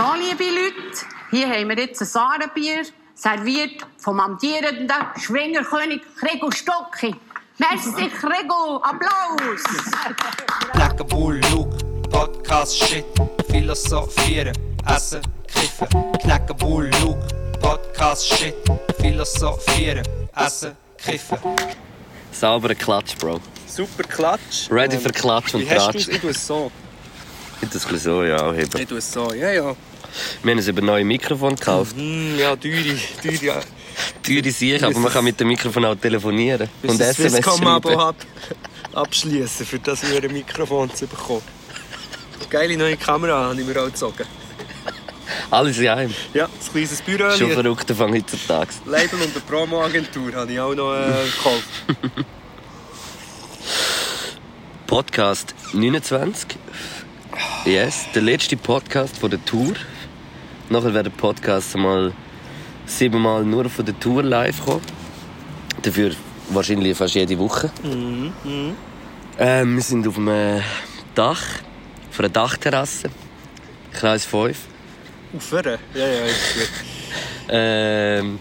So, liebe Leute, hier haben wir jetzt ein Sarenbier, serviert vom amtierenden Schwingerkönig Gregor Stocki. Merci, Gregor. Applaus! Lecker Bull, Luke, Podcast Shit, Philosophieren, Essen, Kiffen. Lecker Bull, Luke, Podcast Shit, Philosophieren, Essen, Kiffen. Sauberer Klatsch, Bro. Super Klatsch. Ready für Klatsch und Wie hast du's? Ich tue es so. Ich ein bisschen so, ja, anheben. Ich tue es so. Ja, ja. Wir haben uns über neue Mikrofon gekauft. Hm, ja, teure, teure. Ja. Teure sicher, aber man kann mit dem Mikrofon auch telefonieren. Und Und das SMS Swisscom-Abo schreiben. ab, abschließen, für das wir ein Mikrofon zu bekommen. Geile neue Kamera habe ich mir auch gezogen. Alles in einem. Ja, ein kleines Büro. Schon ein verrückt Anfang heutzutage. Label und eine Promo-Agentur habe ich auch noch äh, gekauft. Podcast 29. Yes, der letzte Podcast von der Tour. Nachher wird der Podcast mal siebenmal nur von der Tour live kommen. Dafür wahrscheinlich fast jede Woche. Ähm, wir sind auf einem Dach, auf einer Dachterrasse. Kreis 5. Aufhören? Ja, ja, ist gut. Ähm,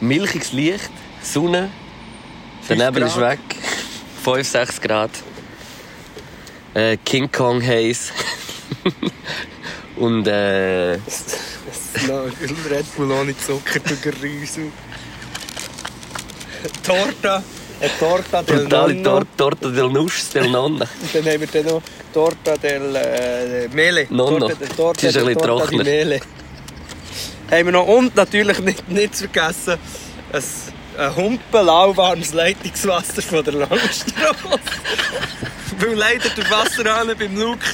milchiges Licht, Sonne, der Nebel ist weg, 5, 6 Grad. Äh, King Kong Haze. Und äh, Red Bull ohne Zucker, du Gerüse. Torta. Eine Torta del brutale Nonno. Tor Torta del Nuss del Nonna. Dann haben wir dann noch Torta del äh, Mele. Nonno. Torta, Torta, Die ist ein bisschen trockener. Mele. Haben wir noch. Und natürlich nicht, nicht zu vergessen, ein, ein Humpen lauwarmes Leitungswasser von der Langstrasse. Weil leider der Wasserhahn beim Luke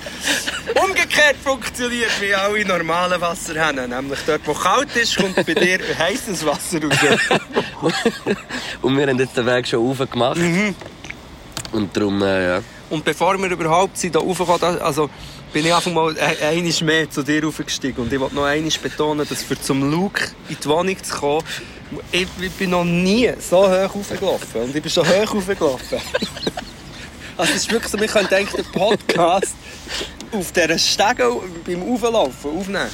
umgekehrt funktioniert wie alle normalen Wasserhähne. Nämlich dort, wo kalt ist, kommt bei dir heißes Wasser raus. Und wir haben jetzt den Weg schon rauf gemacht. Und darum, äh, ja. Und bevor wir überhaupt sind, raufgekommen, da- also bin ich einfach mal ein- einmal mehr zu dir raufgestiegen. Und ich wollte noch einmal betonen, dass für zum Luke in die Wohnung zu kommen, ich, ich bin noch nie so hoch raufgelaufen. Und ich bin schon hoch raufgelaufen. also es ist wirklich so, wir können denken, den Podcast auf dieser Stege beim Auflaufen aufnehmen.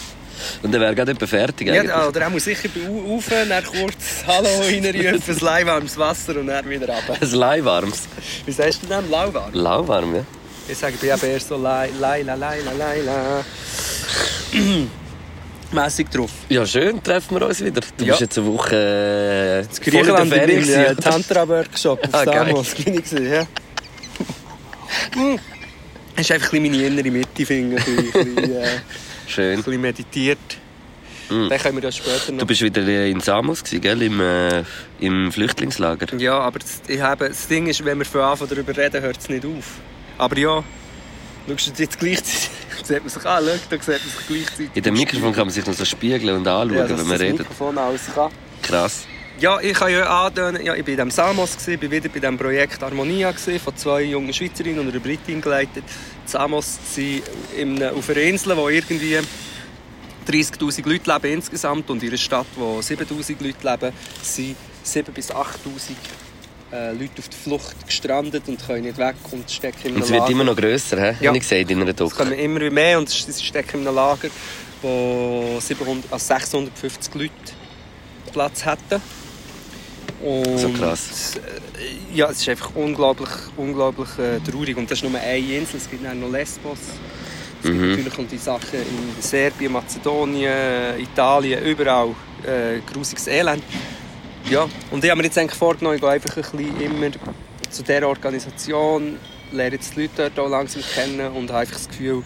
Und dann wäre gerade etwa fertig. eigentlich. Ja, oder er muss sicher rauf, dann kurz Hallo reinrufen, ein lauwarmes Wasser und dann wieder runter. Ein lauwarmes. Wie sagst du denn? Lauwarm? Lauwarm, ja. Ich sage, ich bin eben eher so lai, lai, la, lai, la, lai, la. Mässig drauf. Ja, schön, treffen wir uns wieder. Du Ja. bist jetzt eine Woche äh, In Griechenland in äh, gewesen, Tantra-Workshop auf Ah. Samos. bin ich gewesen, ja. Hm. Das ist einfach ein meine innere Mitte, finde ich. Ein bisschen, ein oder? Schön. bisschen meditiert. Mm. Dann können wir das später noch... Du bist wieder äh, in Samos, gewesen, gell? Im, äh, im Flüchtlingslager. Ja, aber das, ich habe, das Ding ist, wenn wir von Anfang darüber reden, hört es nicht auf. Aber ja, schaust du jetzt gleichzeitig... sieht man sich an, schau, da sieht man sich gleichzeitig... In dem Mikrofon kann man sich noch so spiegeln und anschauen, ja, dass wenn man das redet. Mikrofon alles kann. Krass. Ja, ich kann ja antönen, ja, ich war in diesem Samos, gewesen, bin wieder bei diesem Projekt Harmonia, gewesen, von zwei jungen Schweizerinnen und einer Britin geleitet. Die Samos sind in auf einer Insel, wo irgendwie 30'000 Leute leben insgesamt und in einer Stadt, wo 7'000 Leute leben, sind 7'000 bis 8'000 äh, Leute auf der Flucht gestrandet und können nicht weg und stecken in einem es wird Lager. immer noch grösser, hä? Ja. Habe ich gesehen in einer Es Doku. kommen immer mehr und sie stecken in einem Lager, wo 700, also 650 Leute Platz hätten. Und, So krass. äh, Ja, es ist einfach unglaublich, unglaublich äh, traurig. Und das ist nur eine Insel. Es gibt noch Lesbos. Es gibt Mhm. natürlich um die Sachen in Serbien, Mazedonien, Italien, überall äh, grusiges Elend. Ja, und ich habe mir jetzt eigentlich vorgenommen, ich gehe einfach ein bisschen immer zu dieser Organisation, lerne jetzt die Leute dort auch langsam kennen und habe einfach das Gefühl,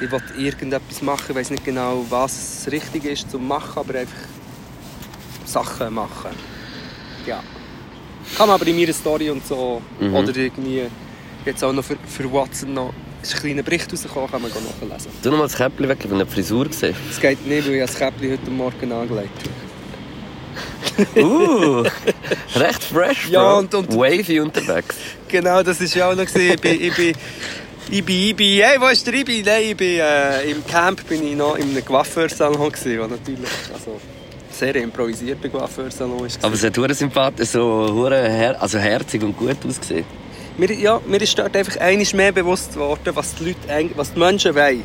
ich will irgendetwas machen. Ich weiß nicht genau, was richtig ist zu machen, aber einfach Sachen machen. Ja. Kann man aber in meiner Story und so, Mhm. oder irgendwie, jetzt auch noch für, für Watson noch, ist ein kleiner Bericht rausgekommen, kann man nachlesen. Du noch mal das Käppchen weg, ich habe eine Frisur gesehen. Es geht nicht, weil ich das Käppchen heute Morgen angelegt habe. Uh, recht fresh, Bro. Ja, und- und- Wavy unterwegs. Genau, das war ja auch noch. Ich bin, ich bin, ich bin, ich bin, hey, wo ist der Ibi? Nein, ich bin, äh, im Camp bin ich noch in einem Coiffeursalon gewesen, der natürlich, also, sehr improvisierter Coiffeursalon ist. Aber es hat hure sympathisch, so hure her also herzig und gut ausgesehen. Mir, ja, mir ist dort einfach einiges mehr bewusst geworden, was die, Leute, was die Menschen wollen.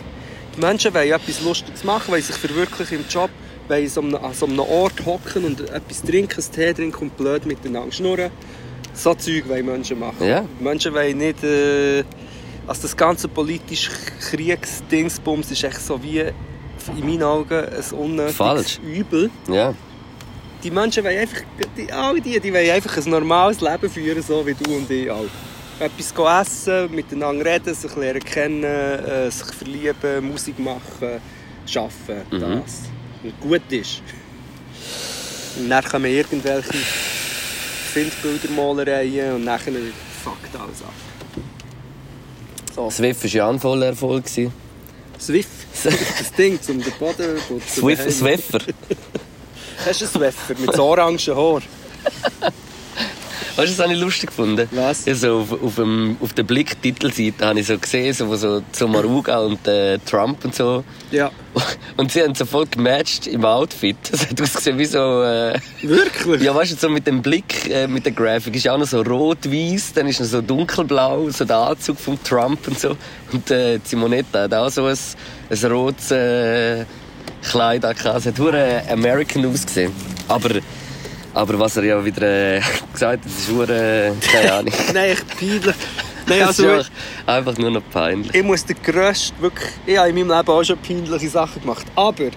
Die Menschen wollen etwas Lustiges machen, wollen sich verwirklichen im Job, wollen so an so einem Ort hocken und etwas trinken, einen Tee trinken und blöd miteinander schnurren. So Zeug wollen Menschen machen. Ja. Menschen wollen nicht... Äh, also das ganze politische Kriegsdingsbums ist echt so wie in meinen Augen ein unnötiges Falsch. Übel. Ja. Die Menschen wollen einfach, die, all die, die wollen einfach ein normales Leben führen, so wie du und ich auch. Etwas essen, miteinander reden, sich lernen kennen, äh, sich verlieben, Musik machen, arbeiten, Mhm. das. Und gut ist. Und dann kommen irgendwelche Findbildermalereien und dann fuckt alles ab. So, Swift war ja ein voller Erfolg. Swift, das Ding, um den Boden zu. Swift. Swiffer. Hast du einen Swiffer mit so orangen Haar? Weißt du, das habe ich lustig gefunden? Was? Ja, so auf, auf, dem, auf der Blick-Titelseite habe ich so gesehen, so, wo so Zomaruga und äh, Trump und so. Ja. Und sie haben sofort gematcht im Outfit. Das hat ausgesehen wie so... Äh, Wirklich? ja, weißt du, so mit dem Blick, äh, mit der Grafik ist auch noch so rot-weiß, dann ist noch so dunkelblau, so der Anzug von Trump und so. Und äh, Simonetta hat auch so ein, ein rotes äh, Kleid angehabt. Es hat hure American ausgesehen. Aber, aber was er ja wieder äh, gesagt hat, das ist hure, keine Ahnung. Nein, echt peinlich. Nein, Das also, ist einfach, einfach nur noch peinlich. ich muss den grössten, wirklich, ich habe in meinem Leben auch schon peinliche Sachen gemacht, aber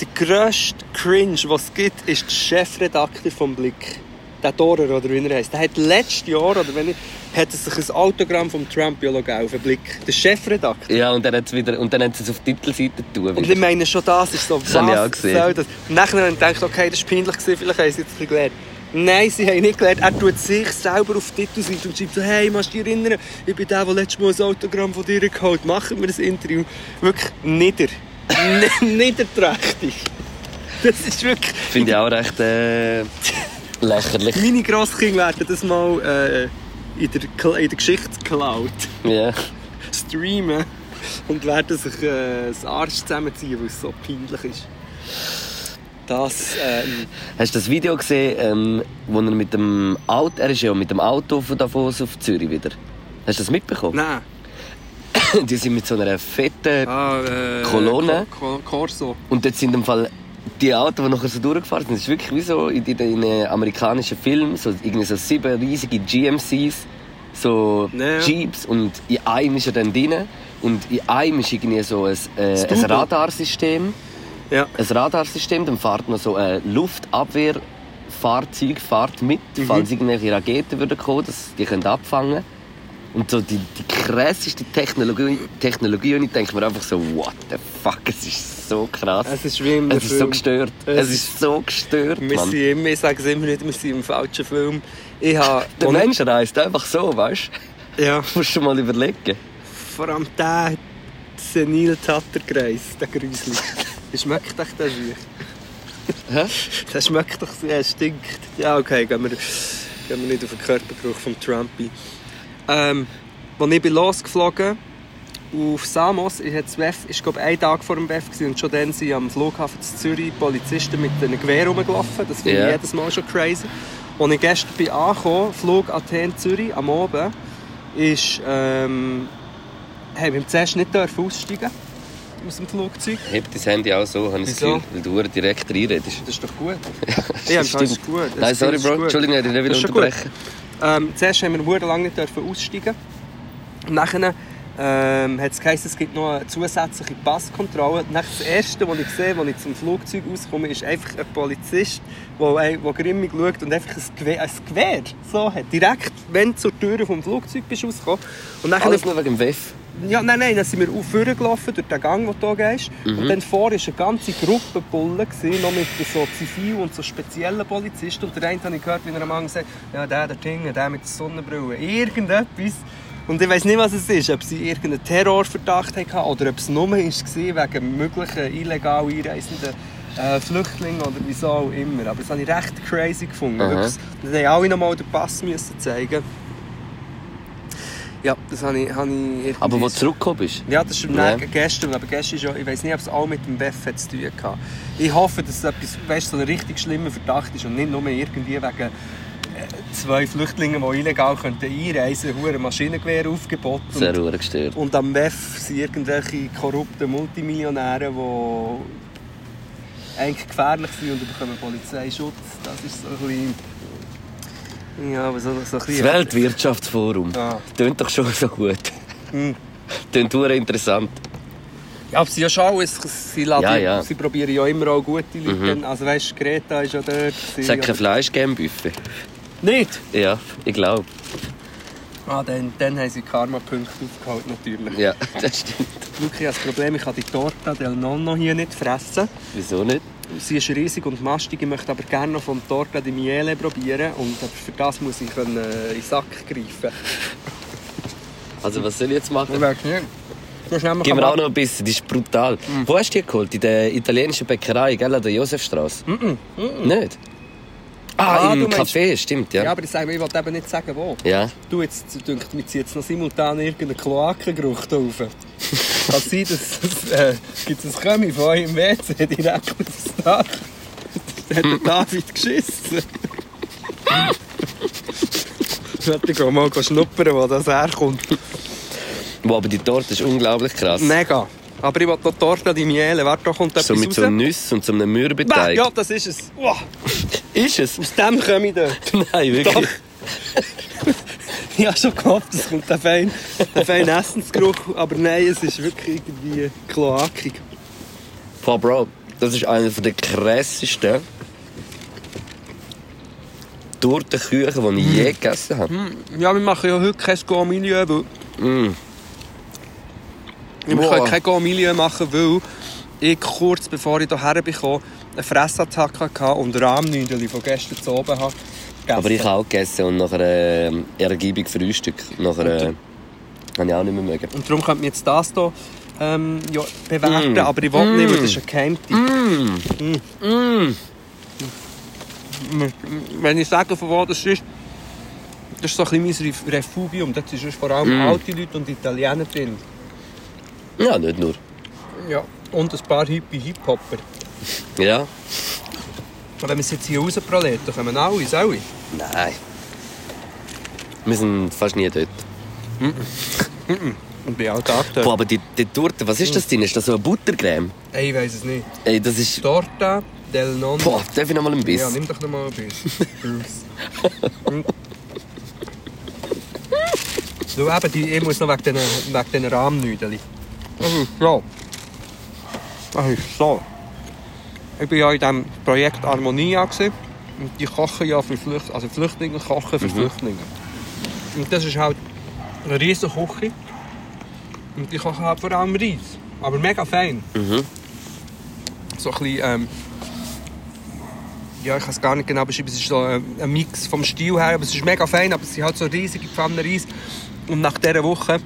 der grösste Cringe, was es gibt, ist der Chefredakteur vom Blick. Der Dorer, oder wie er heisst. Der hat letztes Jahr, oder wenn ich, hat er sich ein Autogramm vom Trump auf den Blick. Der Chefredakteur. Ja, und dann, hat's wieder, und dann sie es auf die Titelseite tun. Und ich meine schon, das ist so, Das habe ich auch was gesehen. soll das? Und nachher habe ich gedacht, okay, das war peinlich, gewesen, vielleicht haben sie jetzt ein gelernt. Nein, sie haben nicht gelernt. Er tut sich selber auf die Titelseite und schreibt so, hey, machst du dich erinnern? Ich bin der, der letztes Mal ein Autogramm von dir geholt Machen wir ein Interview. Wirklich nieder. Niederträchtig. Das ist wirklich... Finde ich auch recht äh, lächerlich. Meine Grosskinder werden das mal äh, in, der, in der Geschichtscloud Ja. streamen und werden sich äh, das Arsch zusammenziehen, weil es so peinlich ist. Das, ähm, Hast du das Video gesehen, ähm, wo er mit dem Auto, er ist ja mit dem Auto von Davos auf Zürich wieder. Hast du das mitbekommen? nein. Die sind mit so einer fetten Ah, äh, Kolonne. Ko- Ko- Corso. und dort sind im Fall die Autos, die nachher so durchgefahren sind, das ist wirklich wie so in, in, in einem amerikanischen Film, so irgendwie so sieben riesige GMCs, so Ja. Jeeps und in einem ist er dann drin und in einem ist irgendwie so ein, äh, ein. Radarsystem. Ja. ein Radarsystem, dann fährt noch so ein Luftabwehrfahrzeug fährt mit, Mhm. falls irgendwelche Raketen würden kommen, dass die können abfangen. Und so die, die krasseste Technologie, Technologie und ich denke mir einfach so, what the fuck, es ist so krass. Es ist wie im Es ist so Film. gestört. Es Es ist so gestört, Wir Mann. sind immer, ich sage es immer nicht, wir sind im falschen Film. Ich habe... Der Mensch reist einfach so, weißt du? Ja, Musst du mal überlegen. vor allem der senil Tatterkreis, der Grüsli. Wie schmeckt euch der Schüch? Hä? Der schmeckt doch sehr, er stinkt. Ja, okay, gehen wir, gehen wir nicht auf den Körpergeruch vom Trumpy. Ähm, als ich bin losgeflogen auf Samos, ich hatte das WEF, ich glaube ein Tag vor dem WEF gewesen, und schon dann sind am Flughafen zu Zürich Polizisten mit einem Gewehr rumgelaufen. Das finde Ja. ich jedes Mal schon crazy. Als ich gestern bin angekommen, Flug Athen-Zürich am Abend, ist, ähm, haben wir zuerst nicht aussteigen aus dem Flugzeug. Heb dein Handy auch so, habe ich das? Gefühl, weil du direkt reinredest. Das ist doch gut. ja, das ist gut. Das Nein, sorry, Bro. Entschuldigung, ich dich nicht Das wieder schon gut. Ähm, zuerst haben wir lange nicht aussteigen. Nachher ähm, hat es geheißen, es gibt noch eine zusätzliche Passkontrolle. Dann das Erste, was ich sehe, als ich zum Flugzeug rauskomme, ist einfach ein Polizist, der, ein- der grimmig schaut und einfach ein Gewehr, ein Gewehr so hat. Direkt, wenn du zur Tür vom Flugzeug bist rausgekommen. Und nachher, Alles nur wegen dem WEF. Ja, nein, nein, dann sind wir auf vorne gelaufen, durch den Gang, den du hier gehst. Und dann vor war eine ganze Gruppe Bullen, noch mit so Zivil- und so speziellen Polizisten. Und der eine habe ich gehört, wie er am Anfang sagt, ja, der, der Ding, der mit der Sonnenbrille, irgendetwas. Und ich weiß nicht, was es ist, ob sie irgendeinen Terrorverdacht hatten oder ob es nur war wegen möglichen illegal einreisenden äh, Flüchtlingen oder wieso auch immer. Aber das habe ich recht crazy gefunden. Wirklich. Dann haben alle noch mal den Pass müssen zeigen Ja, das habe ich, habe ich Aber wo du zurückgekommen bist. ja, das ist Ja. gestern, aber gestern ja, ich weiß nicht, ob es auch mit dem WEF zu tun hatte. Ich hoffe, dass es etwas, weißt, so ein richtig schlimmer Verdacht ist und nicht nur irgendwie wegen äh, zwei Flüchtlinge, die illegal könnten einreisen könnten, ein Maschinengewehr aufgeboten. Sehr Und, gestört. und am WEF sind irgendwelche korrupten Multimillionäre, die eigentlich gefährlich sind und bekommen Polizeischutz. Das ist so ein bisschen... Ja, aber so, so ein Das bisschen... Weltwirtschaftsforum. Ja. Tönt doch schon so gut. Hm. Tönt hure interessant. Ja, aber sie ja schon, es- sie, laden, Ja, ja. sie probieren ja immer auch gute Leute. Also weißt du, Greta ist ja dort. Es hat kein Fleisch gegeben Buffet. Nicht? Ja, ich glaube. Ah, dann, dann haben sie Karma-Punkte aufgeholt, natürlich. Ja, das stimmt. Luki, ich habe das Problem, ich kann die Torta del Nonno hier nicht fressen. Wieso nicht? Sie ist riesig und mastig, ich möchte aber gerne noch vom Torta di Miele probieren. Und für das muss ich können, äh, in den Sack greifen. Also was soll ich jetzt machen? weiß nicht. Gib mir auch noch ein bisschen, die ist brutal. Wo hast du die geholt? In der italienischen Bäckerei, gell, an der Josefstraße? Nicht? Ah, Ah, im du meinst- Café, stimmt, Ja, ja. aber ich, sage, ich wollte eben nicht sagen, wo. Ja. Du, jetzt dünkt mir jetzt noch simultan irgendeinen Kloakengeruch da rauf. Kann sein, dass es äh, gibt es ein Kömi von euch im WC direkt auf das Dach. Da hat der David geschissen. Warte, ich gehe mal schnuppern, wo das herkommt. Wo aber die Torte ist unglaublich krass. Mega. Aber ich will noch Torta di Miele. Warte, da kommt etwas So mit so raus. Nüssen und so einem Mürbeteig. Ja, das ist es. Wow. Ist es? Aus dem komme ich dort. Nein, wirklich. Ich habe schon gehofft, es kommt ein feiner ein fein Essensgeruch, aber nein, es ist wirklich irgendwie kloakig. Boah, Bro, das ist einer der krassesten Tortenküchen, die ich je gegessen habe. Ja, wir machen ja heute kein Go-Milieu, weil... Mm. Wir Wow. können kein Go-Milieu machen, weil ich kurz bevor ich hierher bekam, eine Fressattacke hatte und Rahmnüdeln von gestern zu oben habe. Gegessen. Aber ich habe auch gegessen und nachher äh, ergiebig Frühstück. Nachher äh, habe ich auch nicht mehr mögen. Und darum könnte man jetzt das hier ähm, ja, bewerten, Mm. aber ich will nicht, weil das ist ein Geheimtipp. Mm. Wenn ich sage, von wo das ist, das ist so ein bisschen mein Refugium. Dort sind vor allem Mm. alte Leute und Italiener drin. Ja, nicht nur. Ja. Und ein paar hippie Hip-Hopper. Ja? Und wenn wir es jetzt hier rausproleten, dann kommen alle, alle. Nein. Wir sind fast nie dort. Und bin auch dort. Boah, aber die, die Torte, was ist das denn? Ist das so eine Buttercreme? Ey, ich weiss es nicht. Ey, das ist... Torta del Nonno. Boah, darf ich noch mal ein Ja, Biss? nimm doch noch mal ein bisschen. du, eben, die, ich muss noch wegen diesen wegen Rahmnüdeln. Das ist so. Das ist so. Ich war ja in diesem Projekt Harmonia. gewesen. Und die kochen ja für Flüchtlinge, also Flüchtlinge kochen für Flüchtlinge. Und das ist halt eine riesige Küche. Und die kochen halt vor allem Reis. Aber mega fein. So ein bisschen, ähm, ja, ich kann es gar nicht genau beschreiben. Es ist so ein, ein Mix vom Stil her, aber es ist mega fein. Aber es sind halt so riesige Pfannen Reis. Und nach dieser Woche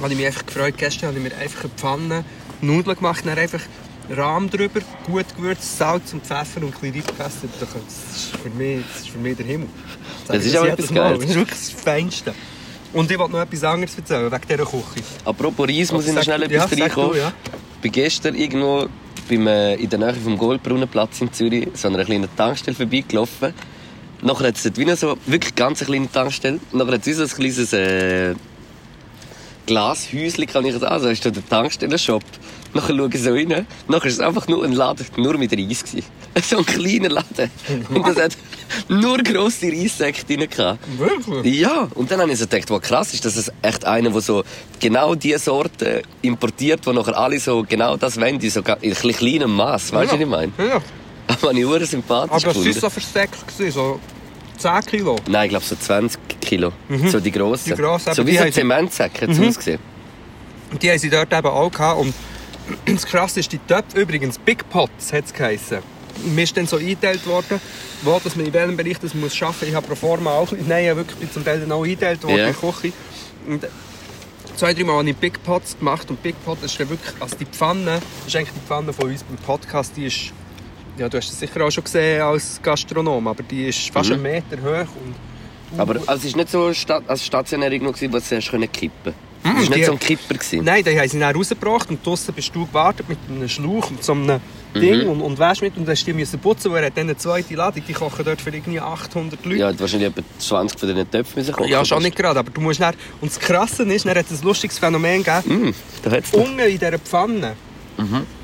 habe ich mich einfach gefreut. Gestern habe ich mir einfach eine Pfanne Nudeln gemacht, dann einfach Rahm drüber, gut gewürzt, Salz und Pfeffer und ein bisschen reingepasst. Das ist für mich, das ist für mich der Himmel. Das ich ist auch etwas. Geiles. Das ist wirklich das Feinste. Und ich wollte noch etwas anderes erzählen, wegen dieser Küche. Apropos Reis, muss ich noch schnell ja, etwas du, reinkommen. ja. Ich bin gestern irgendwo beim, äh, in der Nähe vom Goldbrunnenplatz in Zürich so einer kleinen Tankstelle vorbeigelaufen. Nachher hat es dort wie so wirklich ganz eine kleine Tankstelle. Nachher hat es so ein kleines äh, Glashäuschen, kann ich das sagen. Da ist der Tankstellenshop. Nachher schaue ich so rein. Nachher war es einfach nur ein Laden, nur mit Reis. Gewesen. So ein kleiner Laden. Und das hat nur grosse Reissäcke drin. gehabt. Wirklich? Ja, und dann habe ich so gedacht, was krass ist, dass es echt einer, der so genau diese Sorte importiert, wo nachher alle so genau das wollen, in so in ein bisschen kleinem Maß. Weißt du, was ich meine? Ja. Aber ich sympathisch Aber es gefunden. war so versteckt, so 10 Kilo. Nein, ich glaube so 20 Kilo. So die grossen. Mhm. Die grossen, so wie so Zementsäcke Mhm. ausgesehen. Und die haben sie dort eben auch gehabt. Und das Krasse ist, die Töpfe übrigens, Big Pots hat es geheissen. Mir ist dann so eingeteilt worden, wo dass man in welchem Bereich das muss arbeiten muss. Ich habe pro forma auch, nein, ich wirklich bin zum Teil dann auch eingeteilt worden Ja. in der Küche. Und zwei, drei Mal habe ich Big Pots gemacht und Big Pot ist dann wirklich, also die Pfanne, das ist eigentlich die Pfanne von uns beim Podcast, die ist, ja du hast es sicher auch schon gesehen als Gastronom, aber die ist fast Mhm. einen Meter hoch und Aber also, es war nicht so sta also stationär gewesen, wo du es hast können kippen Das war nicht so ein Kipper. Gewesen. Nein, die haben sie dann rausgebracht und draussen bist du gewartet mit einem Schlauch, mit so einem Ding und, und weißt mit und dann hast du die müssen putzen, weil er hat dann eine zweite Ladung, die kochen dort für irgendwie 800 Leute. Ja, hat wahrscheinlich etwa 20 von diesen Töpfen müssen kochen. Ja, schon nicht gerade, aber du musst dann, und das Krasse ist, dann hat es ein lustiges Phänomen gegeben, Mm, da hat's noch. unten in dieser Pfanne,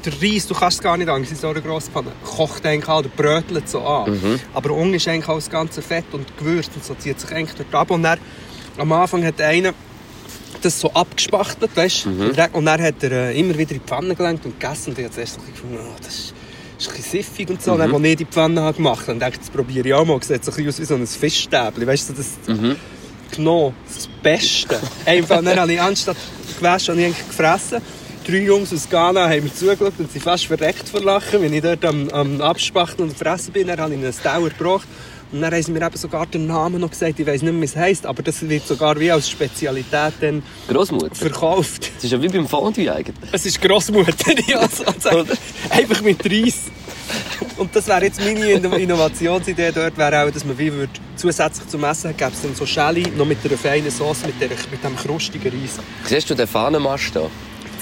der Reis, du kannst es gar nicht an, in so einer grossen Pfanne, kocht eigentlich auch, oder brötelt so an. Aber unten ist eigentlich auch das ganze Fett und Gewürz und so zieht sich eigentlich dort ab. Und dann, am Anfang hat einer das so abgespachtelt, weißt du? Und dann hat er äh, immer wieder in die Pfanne gelenkt und gegessen. Und ich habe zuerst so gefunden, oh, das ist, ist ein bisschen siffig und so. Und dann, als ich die Pfanne habe gemacht habe, dachte ich, das probiere ich auch mal. Sieht so ein bisschen aus wie so ein Fischstäbchen, weißt du, das genommen. Das Beste. Einfach, dann habe ich anstatt gewaschen, habe ich eigentlich gefressen. Drei Jungs aus Ghana haben mir zugeschaut und sind fast verreckt vor Lachen, wenn ich dort am, am Abspachteln und fressen bin. Dann habe ich einen Dauer gebracht. Und dann haben sie mir eben sogar den Namen noch gesagt. Ich weiß nicht mehr, wie es heisst, aber das wird sogar wie als Spezialität dann Grossmutter. verkauft. Das ist ja wie beim Fondue eigentlich. Es ist Grossmutter, ja, sozusagen. Einfach mit Reis. Und das wäre jetzt meine Inno- Innovationsidee dort, wäre auch, dass man wie würde, zusätzlich zum Essen gäbe es dann so Schäli, noch mit einer feinen Sauce, mit, der, mit dem krustigen Reis. Siehst du den Fahnenmast da?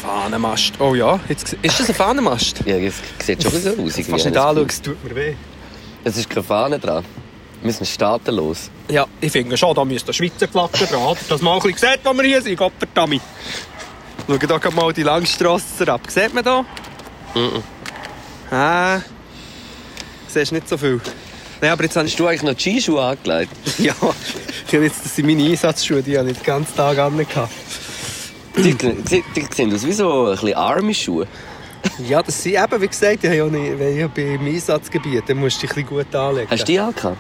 Fahnenmast. Oh ja, jetzt, ist das ein Fahnenmast? Ja, das sieht schon so aus. Fast irgendwie. nicht anschauen, es tut mir weh. Es ist keine Fahne dran. Wir sind staatenlos. Ja, ich finde schon, da müsste eine Schweizer Flagge dran. Dass man auch ein bisschen sieht, wo wir hier sind. Gottverdammt. Schau hier mal die Langstrasse ab. Sieht man da? Mhm. Ah, siehst nicht so viel. Nein, aber jetzt Hast du eigentlich noch die Skischuhe angelegt? Ja, jetzt, das sind meine Einsatzschuhe, die habe ich den ganzen Tag an. Gehabt. Die, die, die sehen aus wie so ein bisschen Army-Schuhe. Ja, das sind eben, wie gesagt, die haben ja nicht, wenn ich bin im Einsatzgebiet, dann musst du dich ein bisschen gut anlegen. Hast du die angehabt?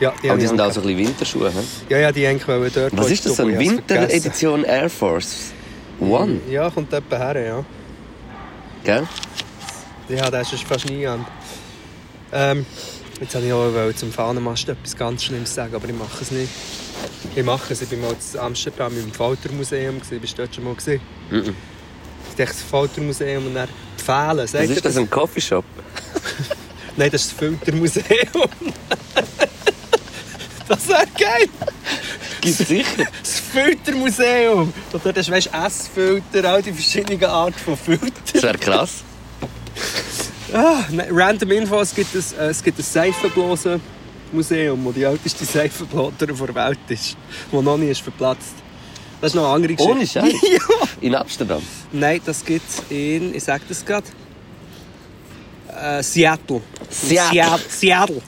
Ja, die, Aber habe die ich sind auch so ein bisschen Winterschuhe. He? Ja, ja, die eigentlich wollen dort... Was ist das, ich so eine ich habe. Winteredition Air Force One? Ja, kommt etwa her, ja. Gell? Ja, das ist fast nie an. Ähm, jetzt habe ich auch zum Fahnenmast etwas ganz Schlimmes sagen, aber ich mache es nicht. Ich mache es. Ich war mal in Amsterdam im Faltermuseum. gewesen. Bist du dort schon mal gesehen? Mhm. Ich dachte, das Faltermuseum und dann Pfählen. Was Sagt ihr ist das, ein Coffeeshop? Nein, das ist das Filtermuseum. das wäre geil. Gibt es sicher. Das Filtermuseum. Und dort hast du Essfilter, all die verschiedenen Arten von Filtern. Das wäre krass. Ah, random Info, es gibt ein, äh, es gibt ein Seifenblasen-Museum, wo die älteste Seifenblatter der Welt ist, die noch nie ist verplatzt. Das ist noch eine andere Geschichte. Ohne Scheiß? ja. In Amsterdam. Nein, das gibt es in, ich sag das gerade, äh, Seattle. Seattle. Seattle.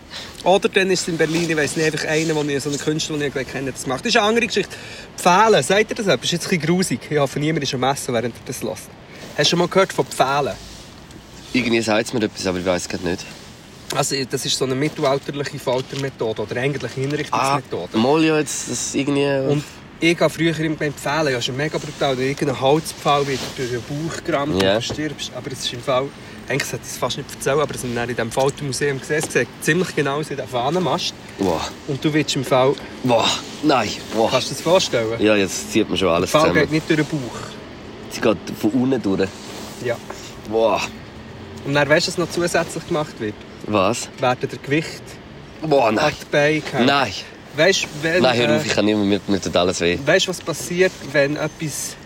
Oder dann ist es in Berlin, ich weiß nicht, einfach einer, den ich, so einen Künstler, den ich kenne, das macht. Das ist eine andere Geschichte. Pfählen, sagt ihr das etwas? Das ist jetzt ein bisschen grusig. Ich hoffe, niemand ist am Essen, während er das hört. Hast du schon mal gehört von Pfählen? Irgendwie sagt es mir etwas, aber ich weiß es gerade nicht. Also, das ist so eine mittelalterliche Faltermethode oder eigentlich Ah, Hinrichtungsmethode. mal ja jetzt das irgendwie... Und ich gehe früher im beim Pfählen, ja, ist mega brutal, irgendein Holzpfahl wird durch den Bauch gerammt Ja. und du stirbst. Aber es ist im Fall, eigentlich sollte ich es fast nicht erzählen, aber es dann in diesem Faltermuseum gesehen, es sieht ziemlich genau aus wie der Fahnenmast. Boah. Und du willst im Fall, Boah. Nein. Boah. kannst du dir das vorstellen? Ja, jetzt zieht man schon Der alles Pfahl geht zusammen. nicht durch den Bauch. Sie geht von unten durch. Ja. Boah. Und dann weißt du, was noch zusätzlich gemacht wird? Was? Werden der Gewicht Boah, nein. die Beine. Nein. Weißt wenn... Nein, hör äh, auf, ich kann nicht mehr, mir, tut alles weh. Weißt du, was passiert, wenn etwas.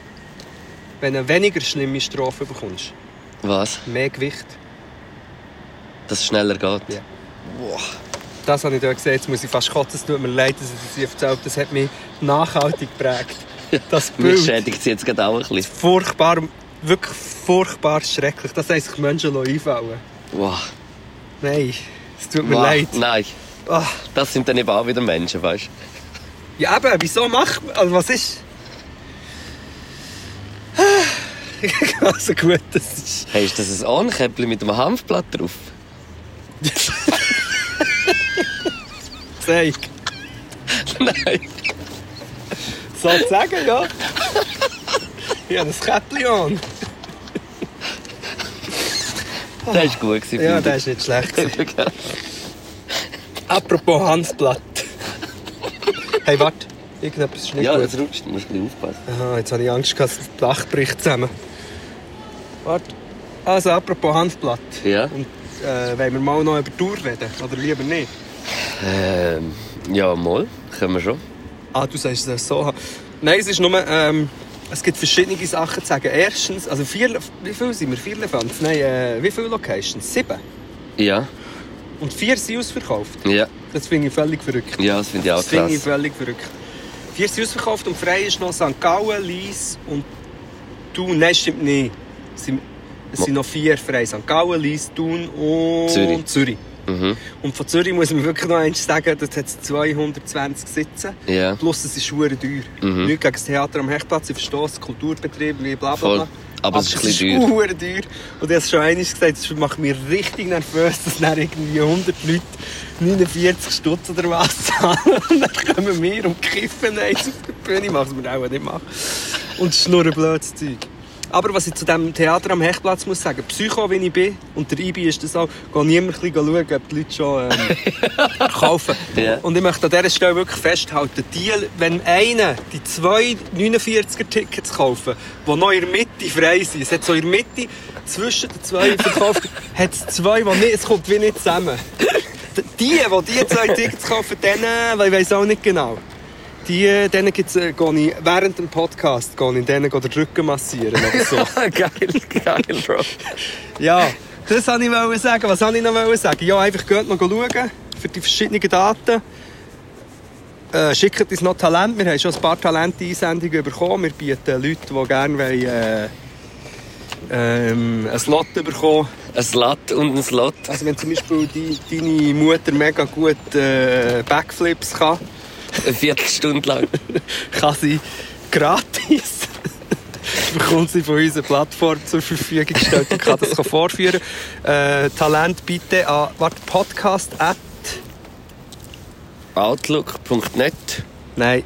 wenn eine weniger schlimme Strafe bekommst? Was? Mehr Gewicht. Dass es schneller geht? Ja. Das habe ich dort gesehen, jetzt muss ich fast kotzen, es tut mir leid, dass ich das hier erzählt. Das hat mich nachhaltig geprägt. Das Bild. schädigt sie jetzt gerade auch ein bisschen. Furchtbar, wirklich furchtbar schrecklich. Das haben sich Menschen noch einfallen. Wow. Nein, es tut mir wow. leid. Nein. Ah, Das sind dann eben auch wieder Menschen, weißt du? ja eben, wieso macht man... Also was ist... Also gut, das ist... Hey, ist das ein Ankäppchen mit einem Hanfblatt drauf? Zeig. Nein. Sozusagen, ja. Ja, das Käppchen an. Das war gut. gewesen, Ja, das ist nicht schlecht. gewesen. ich. Apropos Hansblatt. Hey, warte. Irgendetwas ist nicht Ja, gut. das rutscht. Du musst ein bisschen aufpassen. Aha, jetzt habe ich Angst, dass das Dach bricht zusammen. Warte. Also, apropos Hanfblatt. Ja. Und äh, wollen wir mal noch über die Tour reden? Oder lieber nicht? Ähm, ja, mal. Können wir schon. Ah, du sagst es so. Nein, es ist nur... Ähm, es gibt verschiedene Sachen zu sagen. Erstens, also vier, wie viel sind wir? Vier Elefanten? Nein, äh, wie viele Locations? Sieben. Ja, Und vier sind ausverkauft. ja, Das finde ich völlig verrückt. ja, das finde ich auch Das finde ich krass. völlig verrückt. Vier sind ausverkauft und frei ist noch St. Gallen, Lies und Thun. Nein, stimmt nicht. Es sind, es sind noch vier frei. St. Gallen, Lies, Thun und Zürich. Zürich. Mhm. Und von Zürich muss man wirklich noch eins sagen, dort hat es 220 Sitze. Ja. Plus es ist schwer teuer. Mhm. Nicht gegen das Theater am Hechtplatz, ich verstehe es, Kulturbetrieb, bla bla Voll. bla. Aber es ist ein bisschen teuer. teuer. Und ich habe es schon einmal gesagt, das macht mich richtig nervös, dass dann irgendwie 100 Leute 49 Stutz oder was zahlen. Und dann kommen wir und kiffen eins auf der Bühne. Ich mache es mir auch nicht machen. Und schnurren blödes Zeug. Aber was ich zu diesem Theater am Hechtplatz muss sagen, Psycho, wie ich bin, und der Ibi ist das auch, gehe niemand schauen, ob die Leute schon ähm, kaufen. Ja. Und ich möchte an dieser Stelle wirklich festhalten, die, wenn einer die zwei 49er-Tickets kaufen, die noch in der Mitte frei sind, es hat so in der Mitte zwischen den zwei verkauft, hat es zwei, die nicht, es kommt wie nicht zusammen. Die, die die zwei Tickets kaufen, denen, weil ich weiß auch nicht genau, die, denen gibt's, äh, gehe ich während dem Podcast gehe ich denen den Rücken massieren oder so. geil, geil, Bro. Ja, das wollte ich wollen sagen. Was wollte ich noch sagen? Ja, einfach geht noch schauen für die verschiedenen Daten. Äh, schickt uns noch Talent. Wir haben schon ein paar Talente-Einsendungen bekommen. Wir bieten Leute, die gerne wollen, äh, ähm, einen Slot bekommen Ein Slut und ein Slot. Also wenn zum Beispiel die, deine Mutter mega gut äh, Backflips kann, Eine Viertelstunde lang. kann sie gratis bekommt sie von unserer Plattform zur Verfügung gestellt und kann das vorführen. Äh, Talent bitte an warte, Podcast at Outlook.net. nein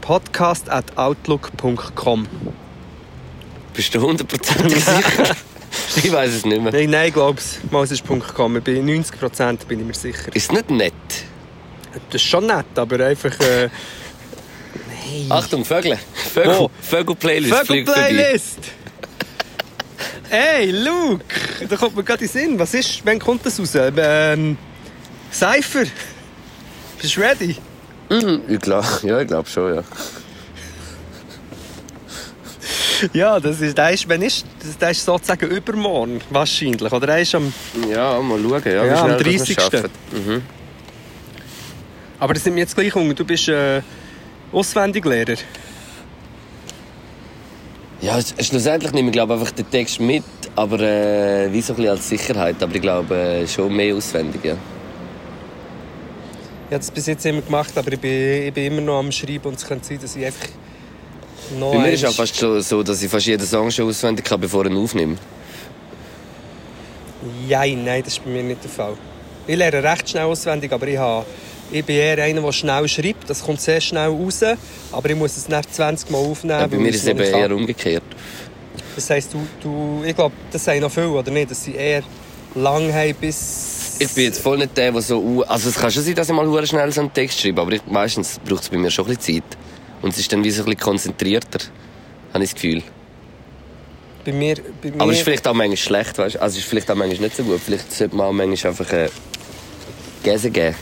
podcast at outlook.com Bist du 100% sicher? ich weiß es nicht mehr. Nein, nein, glaub's. Mal, es ist .com. Ich bin 90% bin ich mir sicher. Ist nicht nett? Das ist schon nett, aber einfach... Äh, Achtung, Vögel. Vögel. Wo? Vögel-Playlist fliegt vorbei. Vögel-Playlist! Hey, Luke! Da kommt mir gerade in den Sinn. Was ist, wann kommt das raus? Ähm, Cypher! Bist du ready? Mhm, ich glaub, ja, ich glaube schon, ja. Ja, das ist, der ist, wann ist, das, ist sozusagen übermorgen, wahrscheinlich. Oder er ist am, Ja, mal schauen, ja, Ja, am schnell das wir 30.. schaffen. Mhm. Aber das sind wir jetzt gleich unter. Du bist äh, Auswendiglehrer. Ja, sch- schlussendlich nehme ich glaube einfach den Text mit, aber äh, wie so ein bisschen als Sicherheit. Aber ich glaube äh, schon mehr auswendig, ja. Ich habe das bis jetzt immer gemacht, aber ich bin, ich bin immer noch am Schreiben und es könnte sein, dass ich einfach noch Bei mir ist es fast schon so, dass ich fast jeden Song schon auswendig kann, bevor ich ihn aufnehme. Nein, nein, das ist bei mir nicht der Fall. Ich lerne recht schnell auswendig, aber ich, habe, ich bin eher einer, der schnell schreibt. Das kommt sehr schnell raus, aber ich muss es nach 20 Mal aufnehmen. Ja, bei mir ist es eben nicht eher kann. umgekehrt. Das heisst, du, du, ich glaube, das sagen noch viele, oder nicht? Dass sie eher lang haben, bis... Ich bin jetzt voll nicht der, der so... Also es kann schon sein, dass ich mal schnell so einen Text schreibe, aber ich, meistens braucht es bei mir schon ein bisschen Zeit. Und es ist dann wie so ein bisschen konzentrierter, habe ich das Gefühl. Bei mir... Bei mir Aber es ist vielleicht auch manchmal schlecht, weißt du? Also es ist vielleicht auch manchmal nicht so gut. Vielleicht sollte man auch manchmal einfach äh, Gäse geben.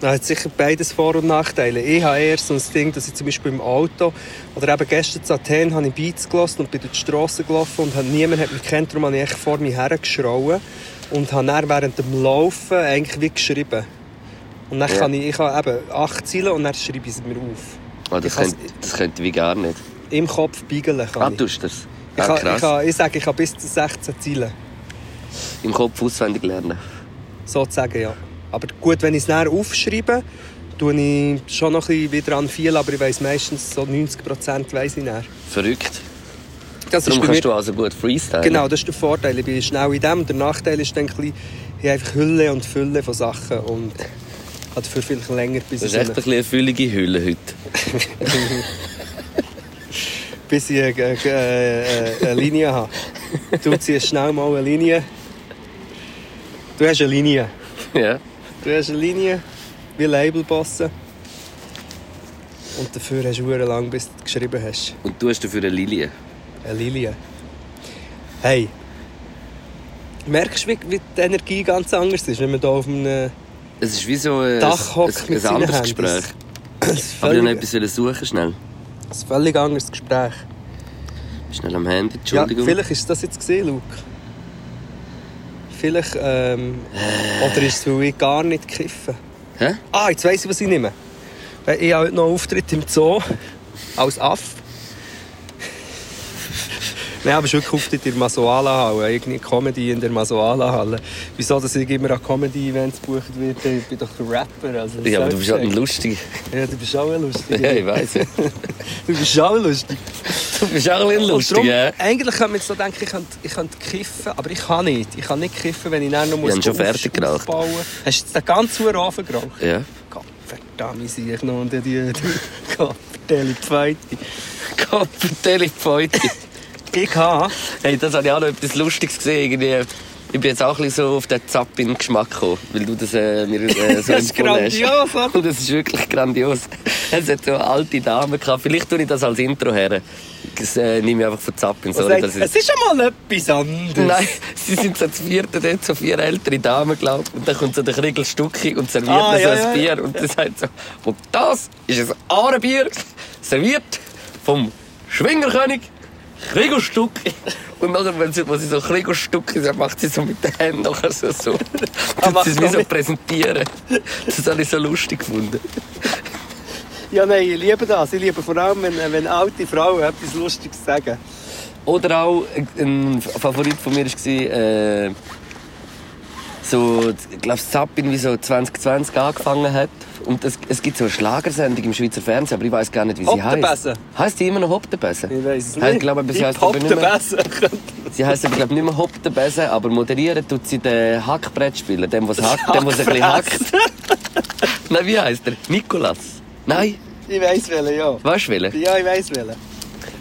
Da hat sicher beides Vor- und Nachteile. Ich habe eher so ein Ding, dass ich zum Beispiel im Auto oder eben gestern in Athen habe ich Beats gelassen und bin durch die Straße gelaufen und habe- niemand hat mich kennt, darum habe ich vor mir hergeschrauen und habe dann während dem Laufen eigentlich wie geschrieben. Und dann Ja. kann ich, ich habe eben acht Ziele und dann schreibe ich sie mir auf. Oh, das, Ich könnte, das könnte ich wie gar nicht. Im Kopf biegeln kann Ah, ich. tust du das? Ich, Ah, ich, kann, ich sage, ich kann bis zu 16 Ziele, Im Kopf auswendig lernen. sozusagen, ja. Aber gut, wenn ich es dann aufschreibe, tue ich schon noch ein bisschen wieder an viel, aber ich weiss meistens so 90 Prozent weiss ich dann. Verrückt. Das Darum kannst du also gut freestylen. genau, das ist der Vorteil. Ich bin schnell in dem. Der Nachteil ist dann ein bisschen, ich habe einfach Hülle und Fülle von Sachen und hat dafür vielleicht länger, bis Das ich, ist so echt eine, ein bisschen eine füllige Hülle heute. bis ich eine, eine, eine, eine Linie habe. Du ziehst schnell mal eine Linie. Du hast eine Linie. ja. Du hast eine Linie, wie Labelbossen. Und dafür hast du lang, bis du es geschrieben hast. Und du hast dafür eine Lilie. Eine Lilie. Hey. Merkst du, wie, wie die Energie ganz anders ist, wenn man hier auf einem... Es ist wie so ein, Dach hockt ein, mit ein anderes seinen Gespräch. Ein Aber ich noch etwas suchen schnell. ein völlig anderes Gespräch. Schnell am Handy, Ja, Entschuldigung. vielleicht ist das jetzt gesehen, Luke. Vielleicht, ähm, oder ist es, weil ich gar nicht kiffe? Hä? Ah, jetzt weiss ich, was ich nehme. Weil Ich habe heute noch einen Auftritt im Zoo als Aff. Wir haben wirklich Auftritt in der Masoala-Halle, irgendwie Comedy in der Masoala-Halle. Wieso, dass ich immer an Comedy-Events gebucht werde? Ich bin doch ein Rapper. Also ja, aber du bist halt ein lustig. Ja, du bist auch ein lustig. Ja, ich ja. Du bist auch ein lustig. Du bist auch ein lustig, ja? Eigentlich kann man jetzt so denken, ich könnte, ich könnte kiffen, aber ich kann nicht. Ich kann nicht kiffen, wenn ich dann noch muss schon fertig geraucht. Hast du jetzt den ganzen Uhr geraucht? Ja. Gott verdammt, ich sehe noch und die, die, Gott, die Pfeite. Gott, Telefon. Ich habe... Hey, das habe ich auch noch etwas Lustiges gesehen. Irgendwie. Ich bin jetzt auch ein bisschen so auf den Zappin-Geschmack gekommen, weil du das äh, mir äh, so Das ist empfohlen hast. grandios, oder? Und das ist wirklich grandios. Es hat so alte Damen gehabt. Vielleicht tue ich das als Intro her. Das äh, nehme ich einfach von Zappin. Sorry, Sagt, es ist schon mal etwas anderes. Nein, sie sind so zu vierten dort, so vier ältere Damen, glaube ich. Und dann kommt so der Kriegel Stucki und serviert Ah, mir so ja, ein ja, ja. Bier. Und dann sagt so, und das ist ein Ahrenbier, serviert vom Schwingerkönig Kriegel Stucki. Und nachher, wenn sie, wenn sie so Kriegel Stucki sagt, macht sie so mit den Händen nachher so, so. Tut sie es wie so präsentieren. Das habe ich so lustig gefunden. Ja, nein, ich liebe das. Ich liebe vor allem, wenn, wenn alte Frauen etwas Lustiges sagen. Oder auch ein Favorit von mir war, äh, so, ich glaube, Zappin wie so 2020 angefangen hat. Und es, es gibt so eine Schlagersendung im Schweizer Fernsehen, aber ich weiß gar nicht, wie sie heißt. Heißt die immer noch Hoptenbesse? Ich weiß es Ich nicht. glaube, aber sie Ich heisst aber nicht mehr, sie heisst aber, glaube nicht mehr Hoptenbesse, aber moderieren tut sie den Hackbrettspieler, dem, was hackt, dem, was ein bisschen hackt. Nein, wie heißt der? Nikolas? Nein, Ich weiss welchen, ja. weißt du welchen? Ja, ich weiss welchen.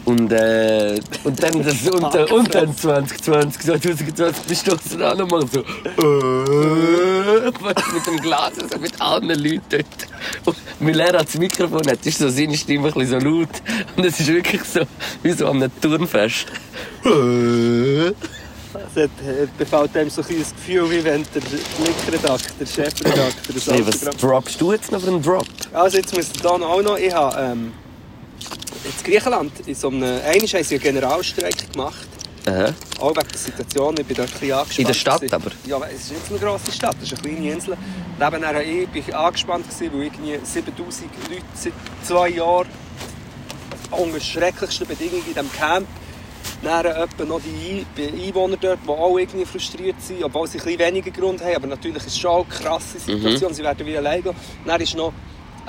Und, äh, und dann das und, äh, und dann 2020, 2020 bist du dann auch nochmal so äh, mit dem Glas, also mit allen Leuten dort. Und mein Lehrer hat das Mikrofon, hat ist so seine Stimme ein bisschen so laut. Und es ist wirklich so, wie so an einem Turnfest. Äh. Es hat, befällt einem so ein bisschen das Gefühl, wie wenn der Blickredakteur, der Chefredakteur Hey, was droppst du jetzt noch für einen Drop? Also jetzt muss ich dann auch noch, ich habe ähm, in Griechenland in so einem, einmal haben sie einen Generalstreik gemacht, Aha. auch wegen der Situation, ich bin dort ein bisschen angespannt. In der Stadt gewesen. aber? Ja, es ist nicht eine grosse Stadt, es ist eine kleine Insel. Nebenher ich bin ich angespannt, gewesen, weil irgendwie 7000 Leute seit zwei Jahren unter schrecklichsten Bedingungen in diesem Camp dann etwa noch die Ein- Einwohner dort, die auch irgendwie frustriert sind, obwohl sie ein bisschen weniger Grund haben. Aber natürlich ist es schon eine krasse Situation, sie werden wie allein gehen. Dann war noch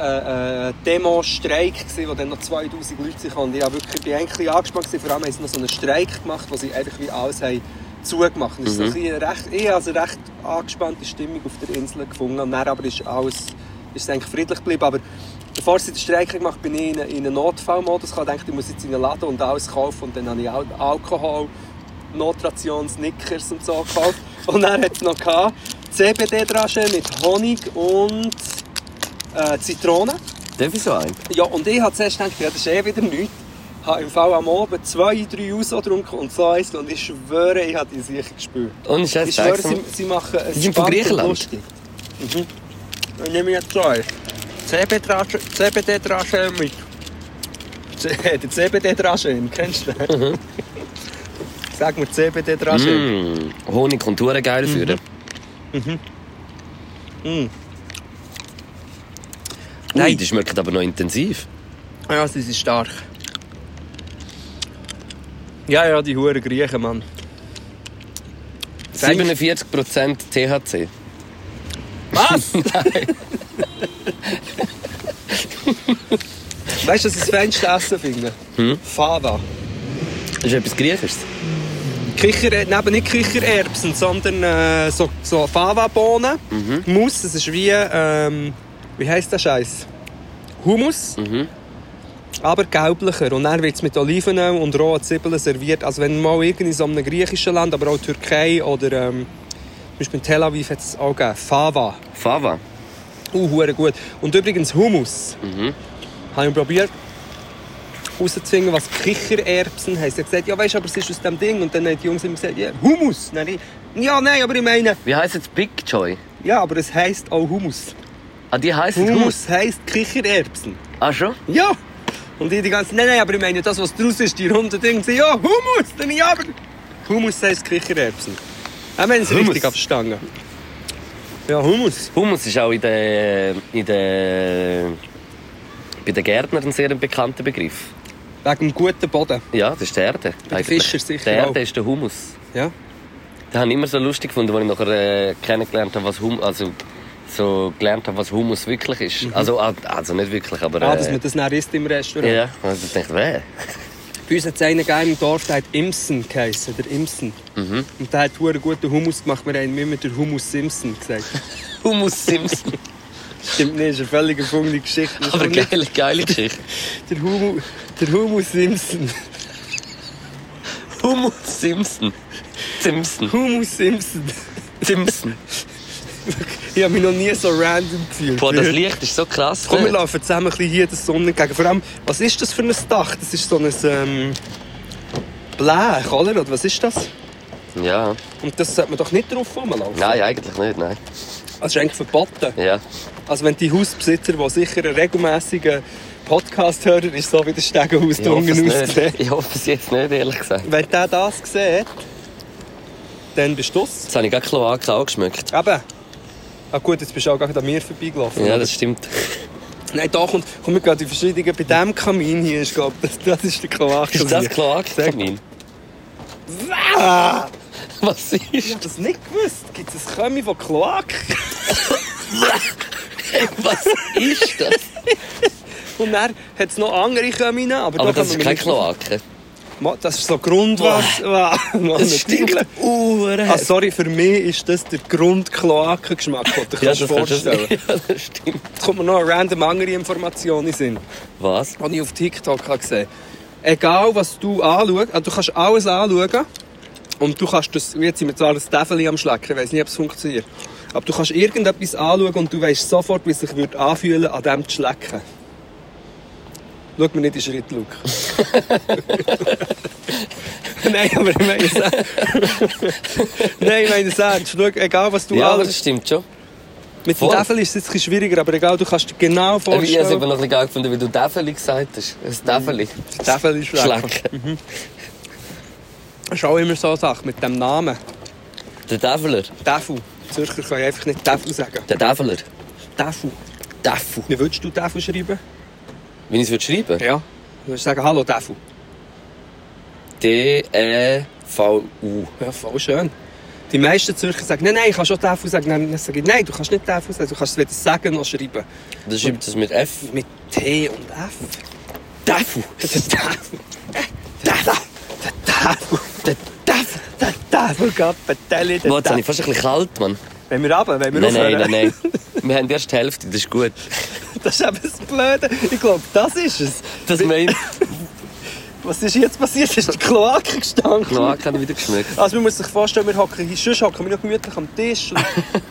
äh, äh, Demo-Streik, wo dann noch 2000 Leute sind. Und ich war wirklich eigentlich angespannt. Gewesen. Vor allem haben sie noch so einen Streik gemacht, wo sie einfach wie alles haben zugemacht haben. So recht, ich habe also eine recht angespannte Stimmung auf der Insel gefunden. Und dann aber ist alles ist es eigentlich friedlich geblieben. Aber bevor sie den Streik gemacht haben, bin ich in in einen Notfallmodus. Ich dachte, ich muss jetzt in einen Laden und alles kaufen. Und dann habe ich auch Alkohol, Notration, Snickers und so gekauft. Und dann hat es noch gehabt, CBD-Drasche mit Honig und äh, Zitrone. Darf ich so ein? Ja, und ich habe zuerst gedacht, ja, das ist eh wieder nichts. Ich habe im Fall am Abend zwei, drei rausgetrunken und so eins. Und ich schwöre, ich habe die sicher gespürt. Und Ich schwöre, sie, sie machen es Sie sind von und Griechenland? lustig. Mhm. Ich nehme jetzt zwei. CBD-Drasche CBD mit... Der CBD-Drasche, kennst du den? Sag mir CBD-Drasche. Mm, Honig kommt hure geil Mhm. führen. Nein, Nein. das schmeckt aber noch intensiv. Ja, sie sind stark. Ja, ja, die Huren Griechen, Mann. Denkst- 47% THC. Was? weißt du, was ich das feinste Essen finde? Hm? Fava. Das ist etwas Griechisches. Kicher, neben nicht Kichererbsen, sondern äh, so, so Fava-Bohnen. Mhm. Muss, das ist wie, ähm, wie heisst der Scheiß? Hummus. Mhm. Aber gelblicher. Und dann wird es mit Olivenöl und rohen Zwiebeln serviert. Also wenn mal irgendwie in so einem griechischen Land, aber auch Türkei oder ähm, zum Beispiel in Tel Aviv hat es auch gegeben. Fava. Fava. Uh, gut. Und übrigens Hummus. Mhm. Habe ich probiert herauszufinden, was Kichererbsen heisst. Ich habe gesagt, ja weißt du, aber es ist aus dem Ding. Und dann haben die Jungs immer gesagt, ja, Hummus. Dann ich, ja, nein, aber ich meine, Wie heisst jetzt Big Joy? ja, aber es heisst auch Hummus. Ah, die heisst. Hummus heisst Kichererbsen. Ah, schon? Ja, Und ich die ganze nein, nein, aber ich meine das, was draus ist, die runden Dinge, ja, Hummus, dann ich aber. Hummus heisst Kichererbsen. Auch wenn Hummus. richtig abstangen. Ja, Hummus. Hummus ist auch in der, in der, bei den Gärtnern ein sehr bekannter Begriff. Wegen dem guten Boden. Ja, das ist die Erde. eigentlich. Fischern sicher Die Erde auch. ist der Humus. Ja. Das habe ich immer so lustig gefunden, als ich nachher äh, kennengelernt habe, was Hum also so gelernt habe, was Humus wirklich ist. Also, ah, also nicht wirklich, aber... Mhm. Ah, dass äh, man das dann isst im Restaurant. ja, also ich dachte, wer? Bei uns hat es einen gegeben im Dorf, der hat Imsen geheissen, der Imsen. Mhm. Und der hat einen guten Hummus gemacht. Wir haben immer der Hummus Simpson gesagt. Humus Simpson. Stimmt nicht, ist eine völlig erfundene Geschichte. Das aber nicht- geile, geile Geschichte. Der, Humu, der Hummus Simpson. Humus Simpson. Simpson. Hummus Simpson. Simpson. Ich habe mich noch nie so random gefühlt. Boah, das Licht ist so krass. Komm, wir laufen zusammen ein bisschen hier der Sonne entgegen. Vor allem, was ist das für ein Dach? Das ist so ein ähm, Blech, oder? Oder was ist das? Ja. Und das sollte man doch nicht drauf rumlaufen. Nein, eigentlich nicht, nein. Das ist eigentlich verboten. Ja. Also wenn die Hausbesitzer, die sicher einen regelmäßigen Podcast hören, ist so wie das Stegenhaus da es unten aussieht. ich hoffe es jetzt nicht, ehrlich gesagt. Wenn der das sieht, dann bist du Jetzt habe ich gerade Kloaken angeschmückt. Eben. Ah gut, jetzt bist du auch gerade an mir vorbeigelaufen. Ja, das stimmt. Nein, da kommt, kommen wir gerade die verschiedenen. Bei diesem Kamin hier ist, glaub, das, das ist der Kloak. Ist das Kloakenkamin? Ah, Was ich ist habe das nicht gewusst. Gibt es ein Kamin von Kloak? Was ist das? Und dann hat es noch andere Kamine, aber, Aber da das ist man kein nicht- Kloaken. Ma, Das ist so Grundwasser. Das stinkt uhren. Ah, sorry, für mich ist das der Grundkloakengeschmack, den du dir ja, kannst das kannst vorstellen Ja, das stimmt. Jetzt kommt mir noch eine random andere Information in den Sinn, Was? die ich auf TikTok habe gesehen Egal, was du anschaust, also du kannst alles anschauen und du kannst das, jetzt sind wir zwar das Täfeli am Schlecken, ich weiss nicht, ob es funktioniert, aber du kannst irgendetwas anschauen und du weißt sofort, wie es sich würde anfühlen an dem zu schlecken. Schau mir nicht in den Schritt, Luke. Nein, aber ich meine es. Nein, ich meine es ernst. Schau, egal was du Ja, aber das stimmt schon. Mit dem. Täfel ist es jetzt ein bisschen schwieriger, aber egal, du kannst dir genau Ich habe es vorstellen. eben noch ein bisschen geil gefunden, wie du Täfeli gesagt hast. Ein Täfeli. Täfel ist schlecken. Schlecken. Das ist auch immer so eine Sache mit dem Namen. Der Täfeler. Täfel. Die Zürcher können einfach nicht Täfel sagen. Der Täfeler. Täfel. Täfel. Wie würdest du Täfel schreiben? Wie ich es schreiben würde? Ja. Du würdest sagen, hallo Täfel. D-E-V-U. Ja, voll schön. Die meisten Zürcher sagen, nein, nein, ich kann schon Täfel sagen. Dann sage ich, nein, du kannst nicht Täfel sagen, du kannst es weder sagen noch schreiben. Das schreibt es mit F. Mit T und F. Täfel. Der Täfel. Der Täfel. Der Täfel. Der. Gappetelle, der Boah, jetzt habe ich fast ein bisschen kalt, Mann. Wenn wir runter, wenn wir Nein, nein, nein, nein. Wir haben erst die Hälfte, das ist gut. Das ist eben das Blöde. Ich glaube, das ist es. Das mein Was ist jetzt passiert? Ist die Kloake gestanden? Kloak hat wieder geschmeckt. Also man muss sich vorstellen, wir hocken hier, sonst hocken wir noch gemütlich am Tisch.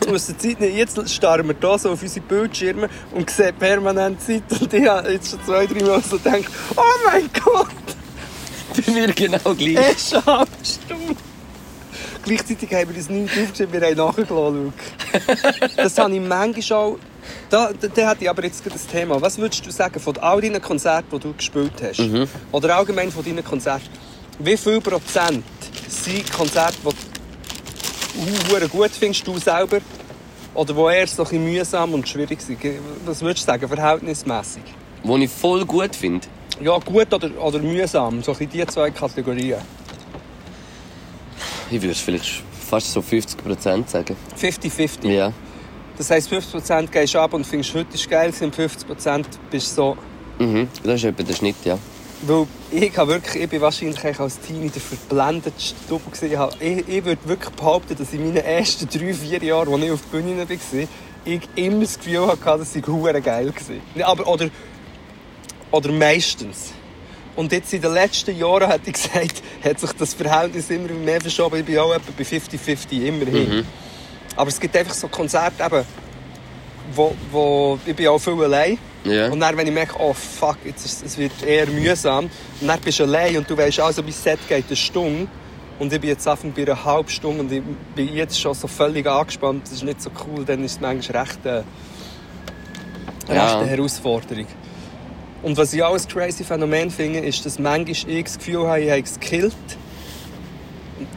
Und der Zeit nicht, jetzt starren wir hier so auf unsere Bildschirme und sehen permanent Zeit. Und ich habe jetzt schon zwei, drei Mal so gedacht, oh mein Gott, Bei mir genau gleich. er ist Stunde. Gleichzeitig haben wir uns nicht aufgeschrieben, wir haben nachgelassen, Luke. Das habe ich manchmal auch... Da, da, da hätte ich aber jetzt das Thema. Was würdest du sagen von all deinen Konzerten, die du gespielt hast? Oder allgemein von deinen Konzerten? Wie viel Prozent sind Konzerte, die du gut findest, du selber? Oder die eher so ein mühsam und schwierig sind? Was würdest du sagen, verhältnismäßig? Was ich voll gut finde. Ja, gut oder, oder mühsam, so ein die zwei Kategorien. Ich würde es vielleicht fast so 50% sagen. 50-50. Ja. Das heisst, 50% gehst du ab und findest, heute ist geil, und 50% bist du so... Mhm. Das ist etwa der Schnitt, ja. Weil ich, habe wirklich, ich bin wahrscheinlich als Teenie der verblendetste Double. Ich, ich, würde wirklich behaupten, dass in meinen ersten drei, vier Jahren, als ich auf der Bühne war, ich immer das Gefühl hatte, dass ich geil war. Aber, oder, oder meistens. Und jetzt in den letzten Jahren, hätte ich gesagt, hat sich das Verhältnis immer mehr verschoben. Ich bin auch etwa bei 50-50, immerhin. Aber es gibt einfach so Konzerte, eben, wo, wo ich bin auch viel allein. Ja. Und dann, wenn ich merke, oh fuck, jetzt ist, es wird eher mühsam, und dann bist du allein und du weißt, also bis Set geht eine Stunde. Und ich bin jetzt einfach bei einer halben Stunde und ich bin jetzt schon so völlig angespannt. Das ist nicht so cool, dann ist es manchmal recht, äh, recht Ja. eine Herausforderung. Und was ich auch ein crazy Phänomen finde, ist, dass manchmal ich das Gefühl habe, ich habe es gekillt.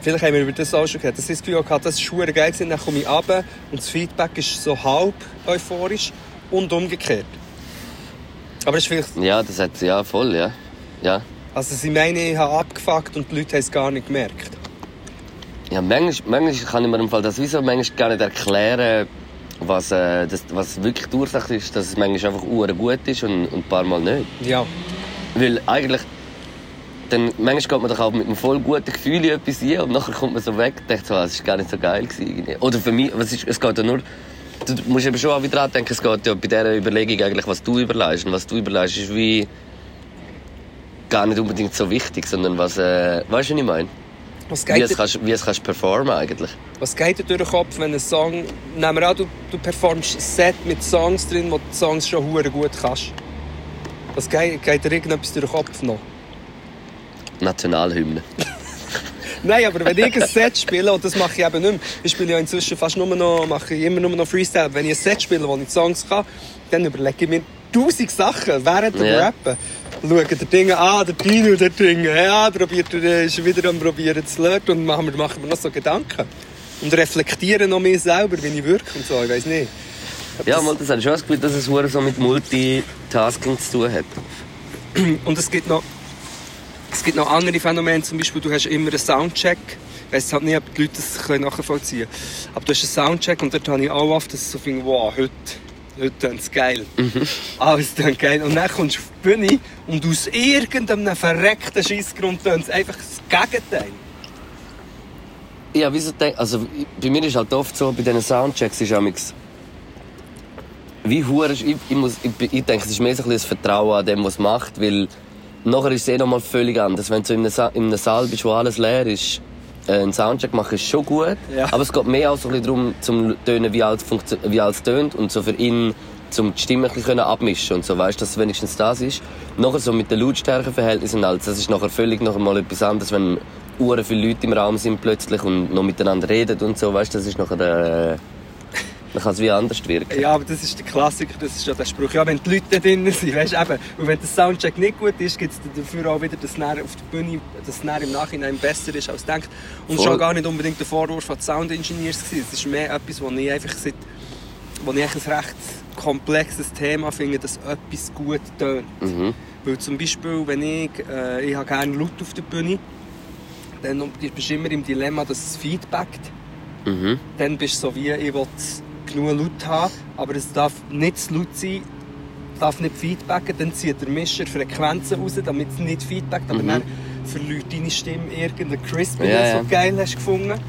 Vielleicht haben wir über das auch schon gehört. Dass ich das Gefühl hatte, das ist verdammt geil gewesen, dann komme ich runter und das Feedback ist so halb euphorisch und umgekehrt. Aber das ist vielleicht... Ja, das hat ja voll, ja. Ja. Also sie meinen, ich habe abgefuckt und die Leute haben es gar nicht gemerkt. Ja, manchmal, manchmal kann ich mir im Fall das wieso manchmal gar nicht erklären, was, äh, das, was wirklich die Ursache ist, dass es manchmal einfach uhr gut ist und, und ein paar Mal nicht. Ja. Weil eigentlich, dann, manchmal geht man doch auch mit einem voll guten Gefühl in etwas rein und nachher kommt man so weg und denkt so, ah, es war gar nicht so geil. Gewesen. Oder für mich, was ist, es geht ja nur, du musst eben schon auch wieder denken, es geht ja bei dieser Überlegung eigentlich, was du überlegst. Und was du überlegst, ist wie gar nicht unbedingt so wichtig, sondern was, äh, weißt du, was ich meine? Was Wie geht, es dir, kannst, wie es kannst performen eigentlich. was geht dir durch den Kopf, wenn ein Song... Nehmen wir an, du, du performst ein Set mit Songs drin, wo du die Songs schon hure gut kannst. Was geht, geht dir irgendetwas durch den Kopf noch? Nationalhymne. Nein, aber wenn ich ein Set spiele, und das mache ich eben nicht mehr, ich spiele ja inzwischen fast nur noch, mache ich immer nur noch Freestyle. Wenn ich ein Set spiele, wo ich Songs kann, dann überlege ich mir tausend Sachen während dem Ja. Rappen. Schaue der Dinge an, der Dino, der Dinge, ja, probiert, er ist wieder am probieren zu lernen und machen wir, machen wir noch so Gedanken. Und reflektieren noch mehr selber, wie ich wirke und so, ich weiß nicht. Ob Ja, das- mal, das habe ich schon das Gefühl, dass es so mit Multitasking zu tun hat. Und es gibt noch, es gibt noch andere Phänomene, zum Beispiel du hast immer einen Soundcheck. Ich weiss halt nicht, ob die Leute das nachvollziehen können. Aber du hast einen Soundcheck und dort habe ich auch oft, dass ich so finde, wow, heute, heute tönt es geil. Alles tönt geil. Und dann kommst du auf die Bühne und aus irgendeinem verreckten Scheissgrund tönt es einfach das Gegenteil. Ja, wieso denk, also bei mir ist halt oft so, bei diesen Soundchecks ist amix wie hure ich, ich, muss, ich, ich denke, es ist mehr so ein bisschen das Vertrauen an dem, was es macht, weil nachher ist es eh nochmal völlig anders. Wenn du so in einem, Sa in einem Saal bist, wo alles leer ist, einen Soundcheck machen ist schon gut, Ja. aber es geht mehr auch so ein bisschen darum, zum tönen, wie alles, wie alles tönt und so für ihn zum die Stimme ein bisschen abmischen und so, weißt, dass wenigstens das ist. Nachher so mit den Lautstärkenverhältnissen und alles, das ist nachher völlig noch mal etwas anderes, wenn uhren viele Leute im Raum sind plötzlich und noch miteinander reden und so, weißt, das ist nachher äh, dann kann es wie anders wirken. Ja, aber das ist der Klassiker, das ist ja der Spruch. Ja, wenn die Leute drin sind, weißt du, eben. Und wenn der Soundcheck nicht gut ist, gibt es dafür auch wieder, dass nachher auf der Bühne, dass nachher im Nachhinein besser ist als denkt. Und Voll. auch gar nicht unbedingt der Vorwurf an die Sound-Engineers. gewesen. Es ist mehr etwas, wo ich einfach seit, wo ich ein recht komplexes Thema finde, dass etwas gut tönt. Mhm. Weil zum Beispiel, wenn ich, äh, ich habe gerne Laut auf der Bühne, dann bist du immer im Dilemma, dass es feedbackt Mhm. dann bist du so wie, ich will genug Laut haben, aber es darf nicht zu laut sein, darf nicht feedbacken, dann zieht der Mischer Frequenzen raus, damit es nicht feedbackt, aber Mhm. dann verliert deine Stimme irgendeine Crispiness, Ja, die ja. du geil hast gefunden.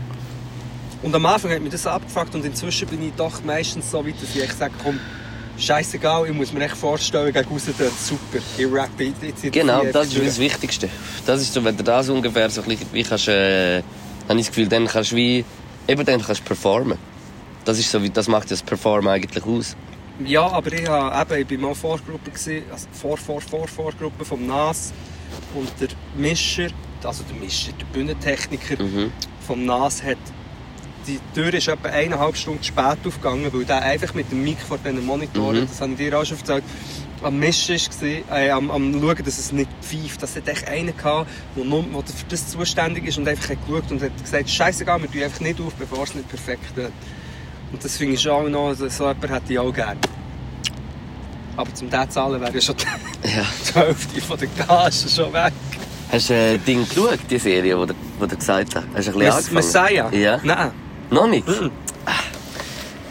Und am Anfang hat mich das abgefuckt und inzwischen bin ich doch meistens so weit, dass ich sage, komm, scheißegal, ich muss mir echt vorstellen, gegen raus dort, super, ich rappe, ich ziehe Genau, das ist das Wichtigste. Das ist so, wenn du das ungefähr so ein bisschen, wie kannst, äh, habe ich das Gefühl, dann kannst du wie, eben dann kannst du performen. Das ist so, das macht das Performen eigentlich aus. Ja, aber ich, habe, eben, ich bin mal Vorgruppe, gewesen, also vor, vor, vor, Vorgruppe vom NAS und der Mischer, also der Mischer, der Bühnentechniker Mhm. vom NAS hat die Tür ist etwa eineinhalb Stunden spät aufgegangen, weil der einfach mit dem Mic vor diesen Monitoren, Mhm. das habe ich dir auch schon erzählt, am Mischen war, äh, am, am schauen, dass es nicht pfeift. Das hat echt einen gehabt, der, nur, der für das zuständig ist und einfach hat geschaut und hat gesagt, scheißegal, wir tun einfach nicht auf, bevor es nicht perfekt wird. Und das finde ich auch noch, so jemanden hätte ich auch gerne. Aber zum den zahlen wäre schon die Ja. die Hälfte von der Gage schon weg. Hast du äh, Ding geschaut, die Serie, die du, du gesagt hast? Hast du ein bisschen angefangen? Messiah? Ja. Nein. Noch nicht?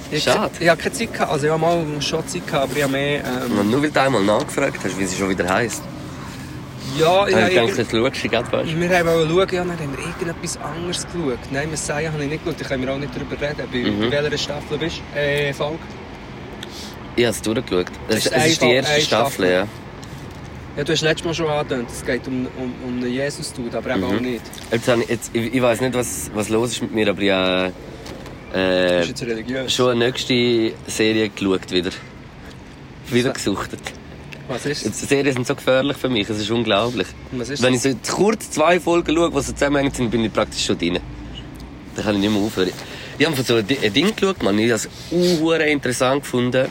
Ich, Schade. Ich habe keine Zeit gehabt. Also ich habe mal schon Zeit gehabt, aber ich habe mehr... Ähm, nur weil du einmal nachgefragt hast, wie sie schon wieder heisst. Ja, ich Ja, habe ich denke, irgend- das schaust du gerade, weißt du. wir schauen, ja, dann haben wir irgendetwas anderes geschaut. Nein, Messiah habe ich nicht geschaut, da können wir auch nicht darüber reden. Bei Mhm. welcher Staffel bist du? Äh, Folge? Ich habe es durchgeschaut. Es, ist es ist die erste Staffel, Staffel. ja. Ja, du hast letztes Mal schon angedeutet, es geht um, um, um einen Jesus-Dude, aber eben Mhm. auch nicht. Jetzt, ich, jetzt, ich, ich weiß nicht, was, was los ist mit mir, aber ich habe äh, jetzt schon eine nächste Serie geschaut wieder. Wieder gesuchtet. Was ist die Serien sind so gefährlich für mich, es ist unglaublich. Was ist Wenn ich so kurz zwei Folgen schaue, die so zusammenhängen sind, bin ich praktisch schon drin. Da kann ich nicht mehr aufhören. Ich habe so ein Di- ein Ding geschaut, man. Ich habe es interessant gefunden.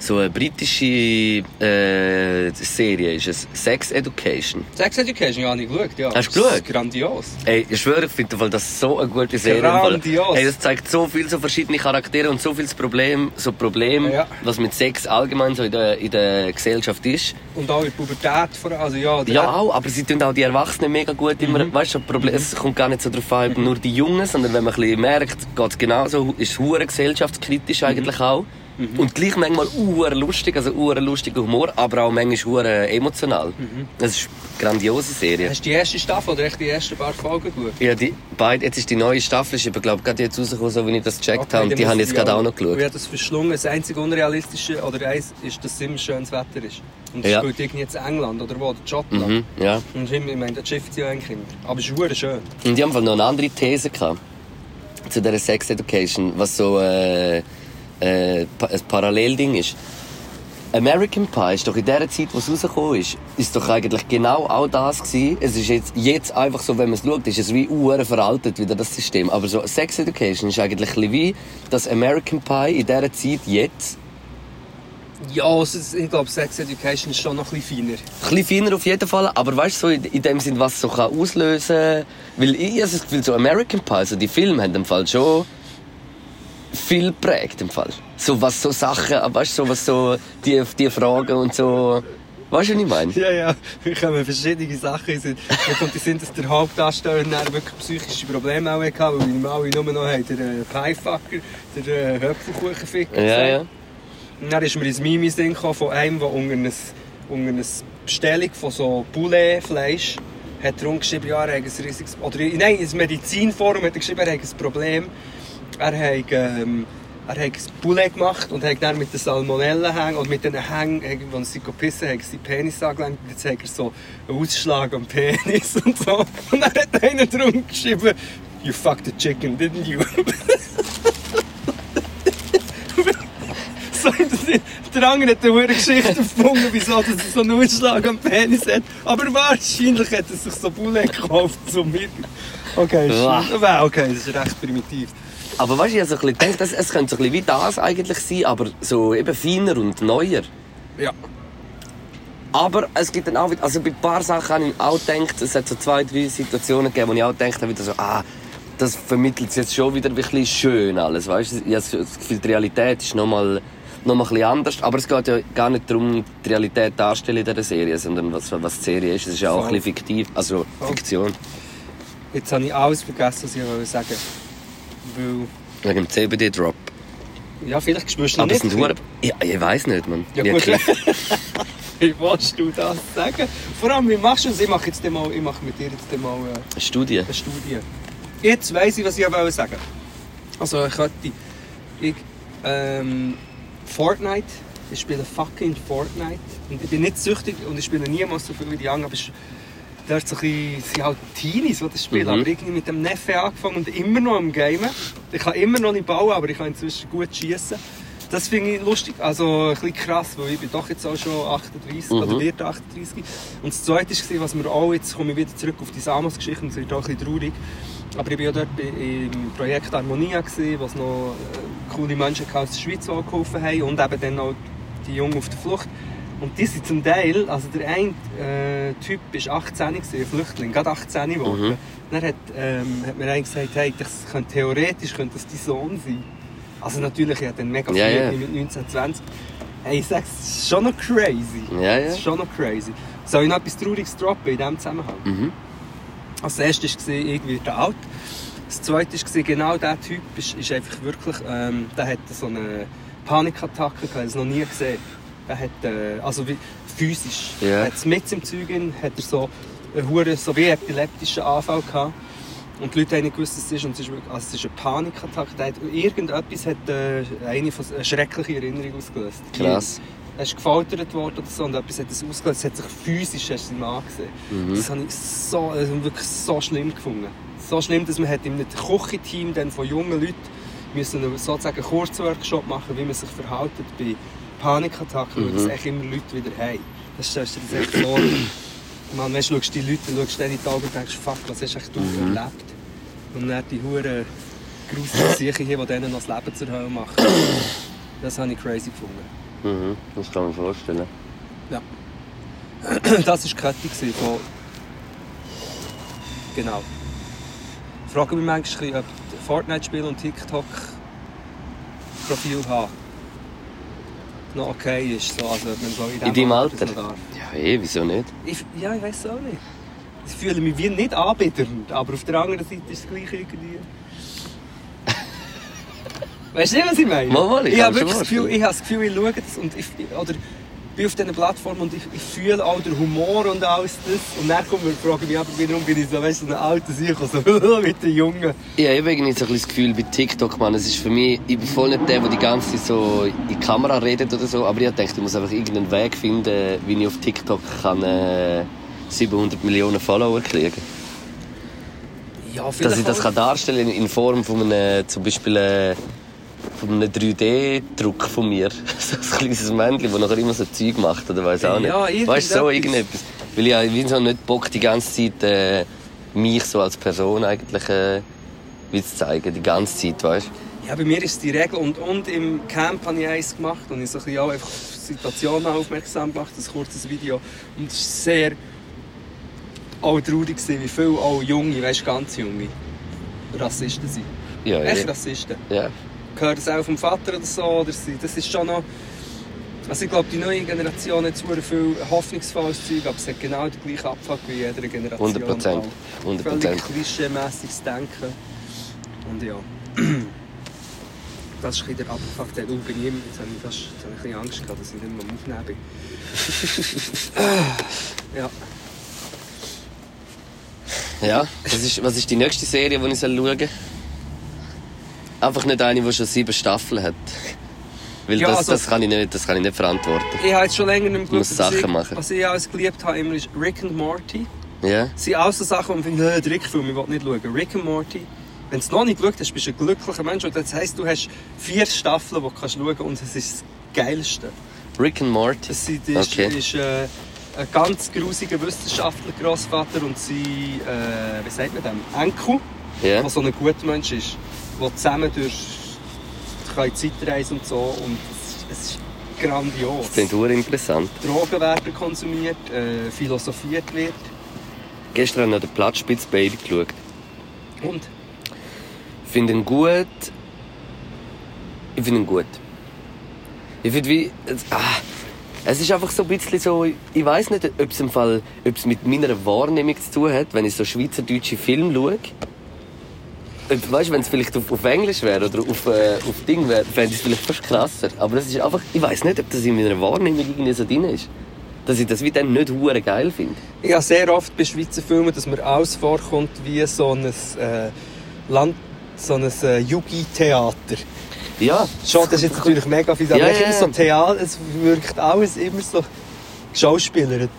So eine britische äh, Serie ist es. Sex Education. Sex Education, ja, habe ich geschaut. Ja. Hast du Das ist geschaut? Grandios. Ey, ich schwöre, ich finde das so eine gute Serie. Grandios. Ey, das zeigt so viele so verschiedene Charaktere und so viel Problem, so Problem, Ja. was mit Sex allgemein so in der, in der Gesellschaft ist. Und auch in der Pubertät vor allem. Also, ja, Ja, auch, aber sie tun auch die Erwachsenen mega gut immer, Mhm. weißt du, Problem, es kommt gar nicht so darauf an, nur die Jungen, sondern wenn man ein bisschen merkt, geht es genauso, ist es hure Mhm. gesellschaftskritisch eigentlich auch. Und gleich manchmal uhr lustig, also uhr lustiger Humor, aber auch manchmal uhr emotional. Mhm. Das ist eine grandiose Serie. Hast du die erste Staffel oder echt die ersten paar Folgen geschaut? Ja, die beide, jetzt ist die neue Staffel, ist aber glaube gerade jetzt rausgekommen, so wie ich das gecheckt habe. Und die habe ich muss jetzt gerade auch noch Ich geschaut. habe das verschlungen. Das einzige Unrealistische oder eins ist, dass es immer schönes Wetter ist. Und das Ja. spielt irgendwie jetzt England oder wo? Oder Schottland. Mhm, ja. Und ich meine, das schifft sie ja eigentlich immer. Aber es ist schön. Und die haben noch eine andere These gehabt. Zu dieser Sex Education, was so äh, äh, ein Parallelding ist. American Pie ist doch in der Zeit, wo es rausgekommen ist, ist doch eigentlich genau auch das gewesen. Es ist jetzt, jetzt einfach so, wenn man es schaut, ist es wie uhr veraltet wieder das System. Aber so Sex Education ist eigentlich ein wie das American Pie in dieser Zeit jetzt. Ja, es ist, ich glaube, Sex Education ist schon noch ein bisschen feiner. Ein bisschen feiner auf jeden Fall, aber weißt du, so in, dem Sinn, was es so kann auslösen Weil ich habe das Gefühl, so American Pie, so die Filme haben im Fall schon viel geprägt im Fall. So was so Sachen, weißt du, so was so die, die Fragen und so. Weißt du, was ich meine? Ja, ja, wir kommen verschiedene Sachen. in kommt in den Sinn, dass der Hauptdarsteller dann wirklich psychische Probleme auch hatte, weil wir alle nur noch haben, der äh, Piefucker, der äh, Höpfelkuchenficker. Ja, ja. Und dann ist mir ins Mimi Sinn gekommen von einem, der unter einer unter einer Bestellung von so Poulet-Fleisch hat er geschrieben, ja, er hat ein riesiges... Oder nein, ins Medizinforum hat er geschrieben, er hat ein Problem. Er hat, ähm, er hat ein Poulet gemacht und hat dann mit den Salmonellen oder mit den Hängen, wenn sie gepissen haben, seinen Penis angelenkt. Und jetzt hat er so einen Ausschlag am Penis und so. Und dann hat einer drum geschrieben, you fucked the chicken, didn't you? So, der andere hat eine Geschichte erfunden, wieso dass er so einen Ausschlag am Penis hat. Aber wahrscheinlich hat er sich so Bullet gekauft zum mir. Okay, ist- Wow, okay, das ist recht primitiv. Aber weißt du, ich habe so ein bisschen gedacht, es, es könnte so ein bisschen wie das eigentlich sein, aber so eben feiner und neuer. Ja. Aber es gibt dann auch wieder, also bei ein paar Sachen habe ich auch gedacht, es hat so zwei, drei Situationen gegeben, wo ich auch gedacht habe, wieder so, ah, das vermittelt es jetzt schon wieder ein bisschen schön alles, weißt du? Ich habe das Gefühl, die Realität ist nochmal noch mal ein bisschen anders, aber es geht ja gar nicht darum, die Realität darzustellen in dieser Serie, sondern was, was die Serie ist. Es ist ja auch Voll. ein bisschen fiktiv, also Voll. Fiktion. Jetzt habe ich alles vergessen, was ich wollte sagen Weil, Wegen dem CBD-Drop. ja, vielleicht spürst du Aber es nicht. sind Huren... Ja, ich weiß nicht, man. Ja, Ich gut. Wie willst du das sagen? Vor allem, wie machst du das? Ich mache, jetzt mal, ich mache mit dir jetzt mal äh, Studie. eine Studie. Jetzt weiss ich, was ich wollte sagen. Also, ich könnte... Ich, ähm, Fortnite. Ich spiele fucking Fortnite. Und ich bin nicht süchtig und ich spiele niemals so viel wie die anderen. Aber es ist dort so ein bisschen, sind halt Teenies, die das spielen. Mhm. Aber irgendwie mit dem Neffe angefangen und immer noch am Gamen. Ich kann immer noch nicht bauen, aber ich kann inzwischen gut schießen. Das finde ich lustig, also ein bisschen krass, weil ich bin doch jetzt auch schon 38 oder Mhm. wird 38. Und das Zweite war, was wir auch, jetzt komme ich wieder zurück auf die Samos-Geschichte, und es wird auch ein bisschen traurig. Aber ich war ja dort im Projekt Harmonia, wo es noch äh, coole Menschen aus der Schweiz geholfen haben und eben dann auch die Jungen auf der Flucht. Und die sind zum Teil, also der eine äh, Typ war 18, gewesen, ein Flüchtling, gerade 18 geworden. Mhm. Dann hat, ähm, hat mir einer gesagt, hey, das könnte, theoretisch könnte das dein Sohn sein. Also natürlich, ich hatte dann mega Ja, viel ja. mit 19, 20. Hey, ich sag's, es ist schon noch crazy. Ja, ja. Es ist schon noch crazy. Soll ich noch etwas Trauriges droppen in diesem Zusammenhang? Mhm. Als erstes war ich werde alt. Das zweite war genau dieser Typ ist, ist einfach wirklich, ähm, der hat so eine Panikattacke gehabt, ich habe es noch nie gesehen. Er hat, äh, also wie, physisch. Ja. Er hat mit im Zeug in, hat er so einen hure so wie epileptischen Anfall gehabt. Und die Leute haben nicht gewusst, was es ist. Und es ist, wirklich, also es ist eine Panikattacke. Hat, irgendetwas hat äh, eine, von, eine schreckliche Erinnerung ausgelöst. Krass. Er ist gefoltert worden oder so und etwas hat es ausgelöst. Es hat sich physisch du ihm angesehen. Mhm. Das habe ich so, also wirklich so schlimm gefunden. So schlimm, dass man hat einem Küchenteam dann von jungen Leuten müssen einen sozusagen einen Kurzworkshop machen, wie man sich verhält bei Panikattacken, weil das Mhm. echt immer Leute wieder haben. Das stellst du dir echt vor. Man, weißt, du schaust die Leute, schaust denen in die Augen und denkst, fuck, was hast echt du Mhm. erlebt? Und dann die Huren grusigen Sicher hier, die denen noch das Leben zur Hölle machen. Das habe ich crazy gefunden. Mhm, das kann man vorstellen. das war die Kette von... Genau. Ich frage mich manchmal, ob Fortnite-Spiel und TikTok-Profil haben noch okay ist. So, also, ob man so In deinem Alter. Ja, eh, wieso nicht? Ich, ja, ich weiß auch nicht. Ich fühle mich wie nicht anbiedernd, aber auf der anderen Seite ist es gleich irgendwie... Weißt du nicht, was ich meine? Mal, mal, ich ich habe das Gefühl, ich habe das Gefühl, ich schaue das und ich, oder bin auf diesen Plattformen und ich, ich fühle auch den Humor und alles das. Und dann kommt mir, frage ich mich aber wiederum, bin ich so, weißt du, so ein alter Sicher, so mit den Jungen. Ich habe irgendwie so ein das Gefühl bei TikTok, man, es ist für mich, ich bin voll nicht der, der die ganze Zeit so in die Kamera redet oder so, aber ich denke, ich muss einfach irgendeinen Weg finden, wie ich auf TikTok kann, äh, 700 Millionen Follower kriegen Ja, Dass ich das kann darstellen in Form von einem, zum Beispiel, äh, von einem 3D-Druck von mir. so ein kleines Männchen, das nachher immer so Zeug macht, oder weiß auch nicht. Ja, weißt du, so irgendetwas. Weil ich habe so nicht Bock, die ganze Zeit äh, mich so als Person eigentlich äh, wie zu zeigen, die ganze Zeit, weißt du? Ja, bei mir ist die Regel. Und, und im Camp habe ich eins gemacht und ich so ein bisschen auch einfach auf Situationen aufmerksam gemacht, ein kurzes Video. Und es war sehr auch traurig, wie viele auch junge, weißt, ganz junge Rassisten sind. Ja, Echt ja. Rassisten. ja. Gehört das auch vom Vater oder so? Oder sie, das ist schon noch... Also ich glaube, die neue Generation hat zwar viel hoffnungsvolles Zeug, aber es hat genau den gleichen Abfuck wie jede Generation. 100 Prozent. auch. 100 Völlig klischee-mässiges Denken. Und ja. Das ist ein der Abfuck. Der bin ich immer, jetzt habe ich, fast, jetzt habe ich ein bisschen Angst gehabt, dass ich nicht mehr am Aufnehmen bin. ja. Ja, das ist, was ist die nächste Serie, die ich schauen soll? Einfach nicht eine, die schon sieben Staffeln hat. Weil Ja, das, also- das, kann ich nicht, das kann ich nicht verantworten. Ich habe jetzt schon länger nicht mehr muss Sachen ich- machen. Was ich alles geliebt habe, immer ist Rick and Morty. Ja? Das sind alles so Sachen, wo man findet, äh, der Rick-Film, ich will nicht schauen. Rick and Morty, wenn du es noch nicht geschaut hast, bist du ein glücklicher Mensch. Und das heisst, du hast vier Staffeln, die du kannst schauen und es ist das Geilste. Rick and Morty. Das ist, ist, Okay. ist äh, ein ganz grusiger Wissenschaftler, Großvater und sein, äh, wie sagt man dem, Enkel, Ja? der so ein guter Mensch ist, der zusammen durch die Zeitreise und so und es, es ist grandios. Das klingt sehr interessant. Drogen werden konsumiert, äh, philosophiert wird Gestern habe ich den Platzspitz Baby geschaut. und Ich finde ihn gut. Ich finde ihn gut. Ich finde wie. Es, ah, es ist einfach so ein bisschen so. Ich weiß nicht, ob es im Fall, ob es mit meiner Wahrnehmung zu tun hat, wenn ich so schweizerdeutsche Filme schaue. Weißt du, wenn es vielleicht auf, auf Englisch wäre oder auf, äh, auf Ding wäre, fände ich es vielleicht fast krasser. Aber es ist einfach, ich weiß nicht, ob das in meiner Wahrnehmung irgendwie so drin ist. Dass ich das wie dann nicht hure geil finde. Ich habe sehr oft bei Schweizer Filmen, dass mir alles vorkommt wie so ein, äh, Land, so ein äh, Yugi-Theater. Ja, Schon, das ist jetzt natürlich mega viel, aber Ja, ja, so Theater, es wirkt alles immer so geschauspielert.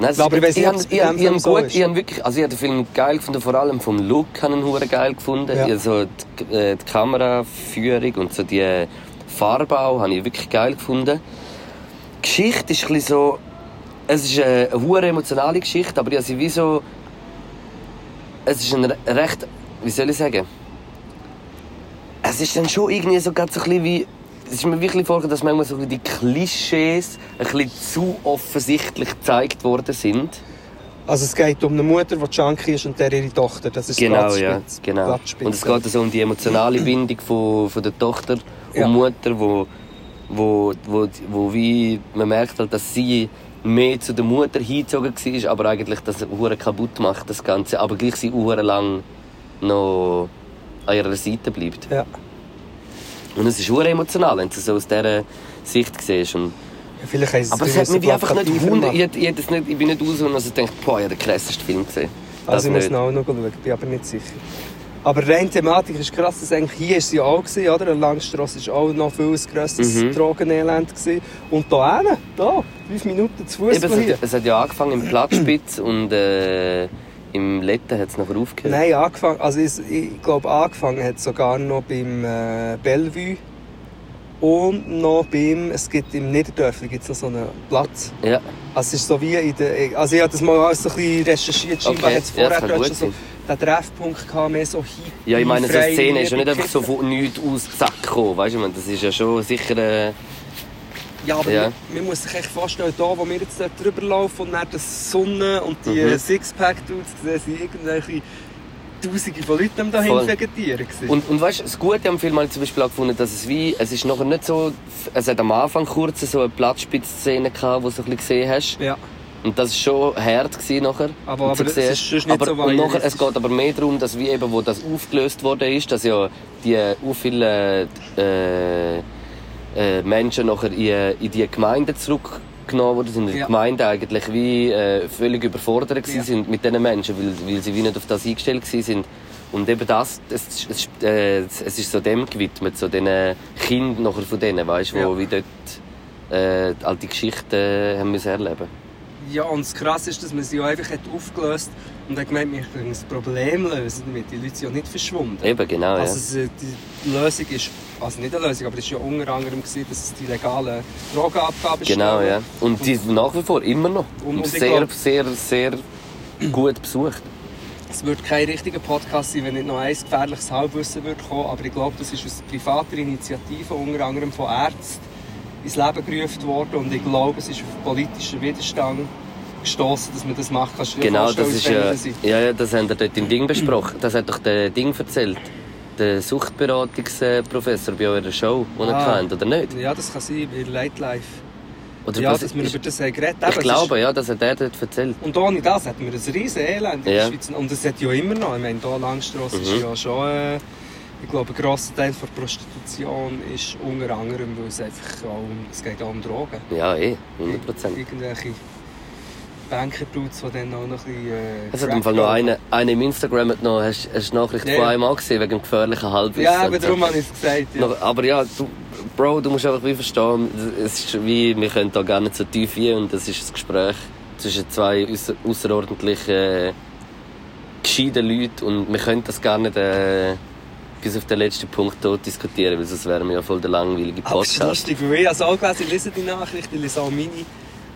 Nein, es- Aber ich weiss nicht, ich ob ich, ich hab so gut, ich wirklich, also ich habe den Film geil gefunden, vor allem vom Look habe ich ihn geil gefunden. Ja. Ich hab so die, äh, die Kameraführung und so die Farbau habe ich wirklich geil gefunden. Die Geschichte ist ein bisschen so, es ist eine, eine hure emotionale Geschichte, aber ich habe sie wie so, es ist ein re- recht, wie soll ich sagen, es ist dann schon irgendwie so, ganz so ein bisschen wie, es ist mir wirklich vorgekommen, dass manchmal so die Klischees ein bisschen zu offensichtlich gezeigt worden sind. Also es geht um eine Mutter, die Junkie ist und der ihre Tochter. Das ist Genau, ja, genau. Und es geht also um die emotionale Bindung von, von der Tochter und Ja. Mutter, wo, wo, wo, wo wie man merkt halt, dass sie mehr zu der Mutter hingezogen war, aber eigentlich das hure kaputt macht das Ganze, aber gleich sie hure lang noch an ihrer Seite bleibt. Ja. Und es ist emotional, wenn du es so aus dieser Sicht siehst. Und Ja, aber es hat mich einfach nicht gemacht. Ich, ich, ich bin nicht raus und also denke, boah, ich habe den krasseste Film gesehen. Das Also ich muss auch noch schauen, bin aber nicht sicher. Aber rein thematisch ist krass, dass eigentlich hier ist sie auch gewesen, oder? An Langstrasse ist auch noch viel ein grosses Mhm. Drogenelend gewesen. Und da hinten, da, fünf Minuten zu Fuß es, hier. hat, es hat ja angefangen im Platzspitz und äh, im Letten hat es nachher aufgehört. Nein, angefangen, also ich, ich glaube angefangen hat sogar noch beim äh, Bellevue und noch beim, es gibt im Niederdörfli gibt's noch so einen Platz. Ja, Also es ist so wie in der, also ich habe das mal alles so ein bisschen recherchiert, scheinbar Okay, hat es ja, das vorher gut schon so den Treffpunkt gehabt, mehr so hippie, ja ich meine, so eine Szene ist ja nicht einfach so von nichts aus zack gekommen. Weißt du, ich meine, das ist ja schon sicher. Äh, Ja, aber Ja. Man, man muss sich echt vorstellen, da wo wir jetzt dort drüber laufen und dann das Sonne und die Mhm. Sixpack-Dudes sehen, sind irgendwelche Tausende von Leuten dahin Voll. vegetieren. gewesen. Und, und weißt du, das Gute am Film habe ich zum Beispiel auch gefunden, dass es wie, es ist nachher nicht so, es hat am Anfang kurz so eine Platzspitzszene gehabt, wo du ein bisschen gesehen hast. ja. Und das war schon hart gewesen nachher. Aber- aber es ist nicht aber, so und nachher, Es geht aber mehr darum, dass wie eben, wo das aufgelöst worden ist, dass ja die uh, viele äh, äh, Menschen nachher in, in die Gemeinde zurückgenommen worden sind. Die Ja. Gemeinde eigentlich wie äh, völlig überfordert Ja. sind mit diesen Menschen, weil, weil sie wie nicht auf das eingestellt sind. Und eben das, es, es, äh, es ist so dem gewidmet, so diesen Kindern nachher von denen, weißt, wo Ja. wie dort äh, all die Geschichten äh, haben müssen erleben Ja, und das Krasse ist, dass man sie auch einfach hat aufgelöst und hat gemeint, wir können das Problem lösen damit. Die Leute sind ja nicht verschwunden. Eben, genau. Also es- die Lösung ist, also nicht eine Lösung, aber es war ja unter anderem, gewesen, dass es die legalen Drogenabgaben Genau, stellen. ja. Und die sind nach wie vor immer noch. Und- Und und sehr, glaub- sehr, sehr gut besucht. Es wird kein richtiger Podcast sein, wenn nicht noch ein gefährliches Halbwissen wird kommen. Aber ich glaube, das ist aus privater Initiative, unter anderem von Ärzten, ins Leben gerufen worden. Und ich glaube, es ist auf politischen Widerstand gestoßen, dass man das du dir Genau, das ist ja, ja, ja, das haben wir dort im Ding besprochen. Das hat doch der Ding erzählt. Der Suchtberatungsprofessor bei eurer Show, den Ah. er kennt, oder nicht? Ja, das kann sein, bei Late Life. Oder Ja, dass wir über das haben geredet haben. Ich glaube, ja, das hat er dort erzählt. Und ohne das hätten wir ein riesen Elend in Ja. der Schweiz. Und es hat ja immer noch. Ich meine, hier Langstrasse Mhm. ist ja schon... Äh, ich glaube, ein grosser Teil der Prostitution ist unter anderem, weil es einfach auch es geht auch um Drogen. Ja, eh, 100 Prozent. Irgendwelche Bankerbrutes, die dann auch noch ein bisschen... Äh, Es hat im Fall noch einen, einen im Instagram noch, hast, du die Nachricht Ja. von einem angesehen, wegen dem gefährlichen Halbwissen. Ja, aber so. darum habe ich es gesagt. Ja. Noch- Aber ja, du, Bro, du musst einfach wie verstehen, es ist wie, wir können da gar nicht so tief hin und das ist ein Gespräch zwischen zwei außerordentlich äh, gescheiten Leuten und wir können das gar nicht äh, bis auf den letzten Punkt dort diskutieren, weil sonst wären wir ja voll der langweilige Aber es ist Podcast. lustig, weil ich habe es auch gelesen, ich lese die Nachricht, ich lese auch meine.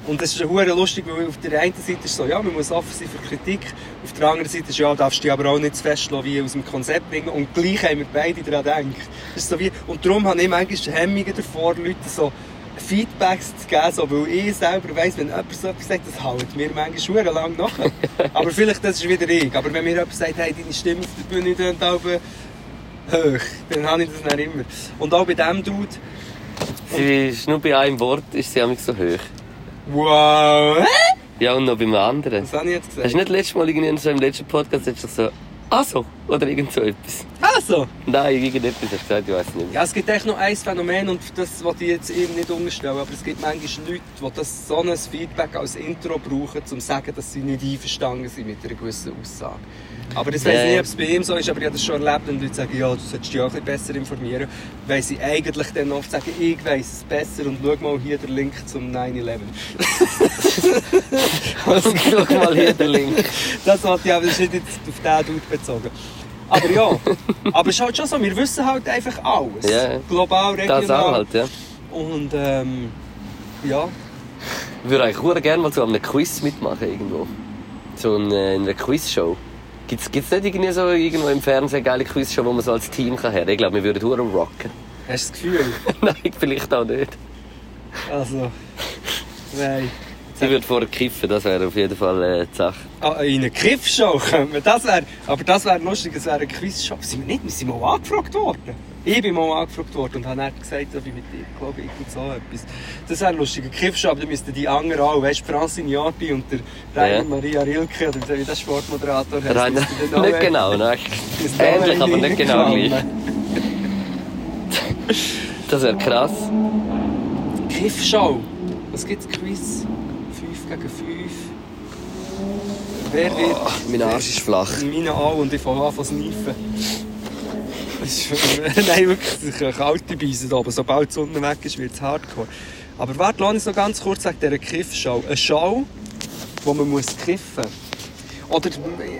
Und es ist hure lustig, weil auf der einen Seite ist so, ja, man muss offen sein für Kritik. Auf der anderen Seite ist, ja, darfst du dich aber auch nicht zu fest wie aus dem Konzept bringen. Und gleich haben wir beide daran gedacht. Das ist so wie, und darum habe ich manchmal Hemmungen davor, Leuten so Feedbacks zu geben, so, weil ich selber weiss, wenn jemand so etwas sagt, das hält mir manchmal hure lang nach. aber vielleicht, das ist wieder ich. Aber wenn mir jemand sagt, hey, deine Stimme auf der Bühne tönt hoch, dann habe ich das dann immer. Und auch bei diesem Dude, Sie ist nur bei einem Wort ist sie so hoch. Wow! Ja, und noch beim anderen. Was habe ich jetzt Hast du gesagt? nicht letztes Mal irgendwie so im letzten Podcast hast du so, ah so, oder irgend so etwas? Also! Nein, irgendetwas hast du gesagt, ich weiß nicht mehr. Ja, es gibt echt noch ein Phänomen und das wollte ich jetzt ihm nicht unterstellen, aber es gibt manchmal Leute, die das so ein Feedback als Intro brauchen, um zu sagen, dass sie nicht einverstanden sind mit einer gewissen Aussage. Aber ich weiß Ja, nicht, ja. ob es bei ihm so ist, aber ich habe das schon erlebt und Leute sagen, ja, du solltest dich auch ein bisschen besser informieren, weil sie eigentlich dann oft sagen, ich weiss es besser und schau mal hier den Link zum 9-11. Schau mal hier den Link. Das ich aber das ist nicht jetzt auf den Dude bezogen. Aber ja, aber es ist halt schon so, wir wissen halt einfach alles. Ja. Global, regional. Das auch halt, ja. Und ähm, ja, Ich würde eigentlich gerne mal an einem Quiz mitmachen irgendwo. So in, äh, in einer Quizshow. Gibt's, gibt's nicht irgendwie so irgendwo im Fernsehen geile Quizshow, wo man so als Team kann her? Ich glaube, wir würden hure rocken. hast du das Gefühl? Nein, vielleicht auch nicht. Also, nein. Ich würde vorher kiffen, das wäre auf jeden Fall äh, die Sache. Ah, in eine Kiffshow könnte man. Das wär, aber das wäre lustig, es wäre eine Quizshow. Sind wir nicht? Wir sind mal angefragt worden. Ich bin mal angefragt worden und habe gesagt, ob ich mit dir, glaube ich, irgend so etwas. Das wäre lustig. Eine Kiffshow, aber dann müssten die anderen auch, weißt du, Francine Jarpi und der Rainer Ja. Maria Rilke, oder wie der Sportmoderator heißt. Rainer, nicht genau, auch Ähnlich, aber nicht genau gleich. Das wäre krass. Kiffshow. Was gibt's? Quiz? 5 gegen 5. Wer wird. Mein Arsch ist flach. Meine auch und ich fange an zu sniffen. Das ist, nein, wirklich, ich kalte Beise da, aber sobald die Sonne weg ist, wird es hardcore. Aber warte, lass uns noch ganz kurz sagen, dieser Kiffshow. Eine Show, wo man muss kiffen muss. Oder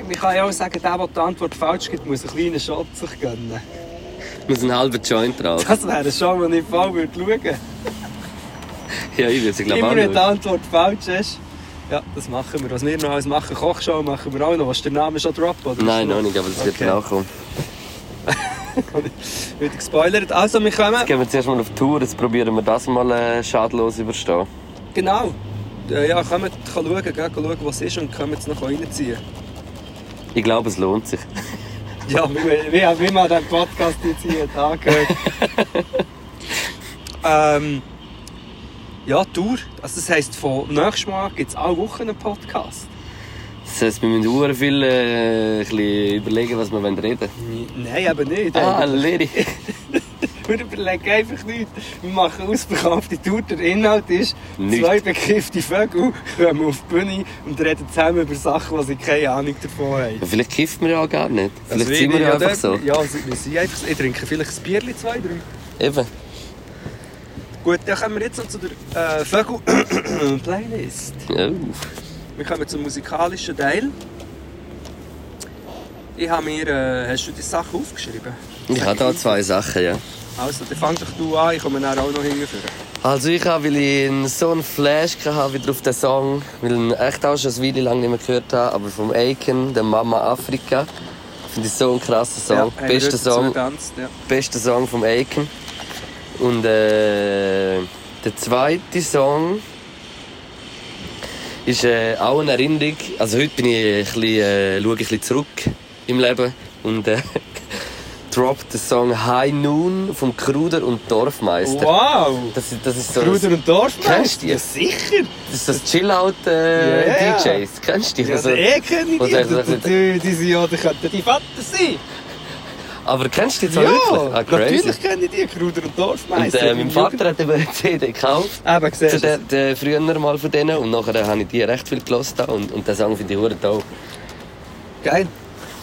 man kann ja auch sagen, der, der die Antwort falsch gibt, muss einen kleinen Shot sich gönnen. Muss ein halber Joint drauf. Das wäre eine Show, die ich voll würde schauen würde. Ja, ich würde sie glaube Immer auch wenn die. Antwort falsch ist. Ja, das machen wir. Was wir noch alles machen, Kochshow machen wir auch noch. Was du den Namen schon? Oder Nein, noch nicht, aber das wird Okay. nachkommen. Wieder gespoilert. Also, wir kommen. Jetzt gehen wir zuerst mal auf Tour, jetzt probieren wir das mal äh, schadlos überstehen. Genau. Äh, Ja, kommen schauen, gell, schauen, was ist und können jetzt noch reinziehen. Ich glaube, es lohnt sich. Ja, wie, wie, wie man den Podcast jetzt hier angehört. ähm, ja, Tour. Also das heisst, von nächstes Mal gibt es alle Wochen einen Podcast. Das heisst, wir müssen sehr viel äh, überlegen, was wir reden wollen. Nein, eben nicht. Ah, Lady. Wir überlegen einfach nichts. Wir machen ausverkaufte Tour. Der Inhalt ist, Nichts. zwei bekiffte Vögel kommen auf die Bühne und reden zusammen über Sachen, die sie keine Ahnung davon haben. Ja, vielleicht kifft man ja gar nicht. Vielleicht Also, sind wir ja einfach so. Ja, sie- wir sind einfach so. Ich trinke vielleicht ein Bierchen, zwei, drei. Eben. Gut, dann kommen wir jetzt noch zu der äh, Vögel-Playlist. Oh. Wir kommen zum musikalischen Teil. Ich habe mir... Äh, hast du die Sachen aufgeschrieben? Ich habe da zwei Sachen, ja. Also, dann fang doch du an, ich komme dann auch noch hingeführen. Also ich habe, weil ich so einen Flash hatte wieder auf den Song, weil ich ihn echt auch schon ein Video lang nicht mehr gehört habe, aber vom Aiken, der Mama Afrika, finde ich so einen krassen Song. wir bester Song, zugetanzt, ja. bester Song vom Aiken. Und äh, der zweite Song ist äh, auch eine Erinnerung. Also heute bin ich ein bisschen, äh, schaue ich ein bisschen zurück im Leben und äh, drop den Song High Noon vom Kruder und Dorfmeister. Wow! Das, das ist so Bruder ein, und Dorfmeister? Kennst du die? Ja, sicher! das ist das Chillout äh, ja. DJs. Kennst du die? Ja, Also- eh kenne ich die. Die, sind ja, die Vater sein. Aber kennst du die zwar Ja, wirklich? Ah, crazy. natürlich kenne ich die, Kruder und Und Dorfmeister. äh, mein Vater hat eben CD gekauft. Eben, Zu siehst der, du. der, früher mal von denen und nachher habe ich die recht viel gehört und, und den Song finde ich hure toll. Geil.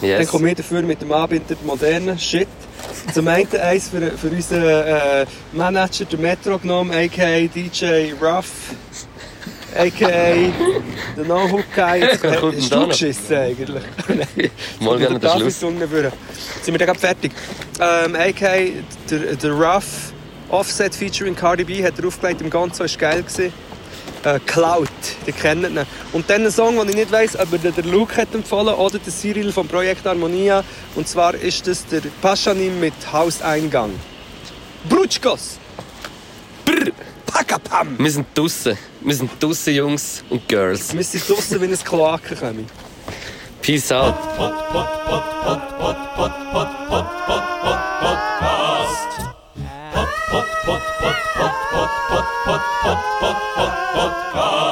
Dann Yes. kommen wir dafür mit dem Anbinder modernen Shit. Zum einen eins für, für unseren äh, Manager, den Metro genommen, a.k.a. DJ Ruff, a.k.a. der No-Hook-Guy. Hast du geschissen eigentlich? Mal gerne den Schluss. Sind wir dann gerade fertig? Ähm, a.k.a. der, der Ruff, Offset featuring Cardi B, hat er aufgelegt im Ganzen, war geil. Gewesen. Äh, Cloud, die kennen ihn. Und dann ein Song, den ich nicht weiss, ob er der Luke hat empfohlen oder der Cyril vom Projekt Harmonia. Und zwar ist das der Paschanim mit Hauseingang. Brutschkos! Packapam! Wir sind draussen. Wir sind draussen, Jungs und Girls. Wir sind draussen, wenn es Kloaken kommen. Peace out. Pod, pod, pod, pod, pod, pod, pod, pod, pod, pod, podcast. Pod, pod, pod, pod, pod, pod, pod, pod, pod, pod, podcast.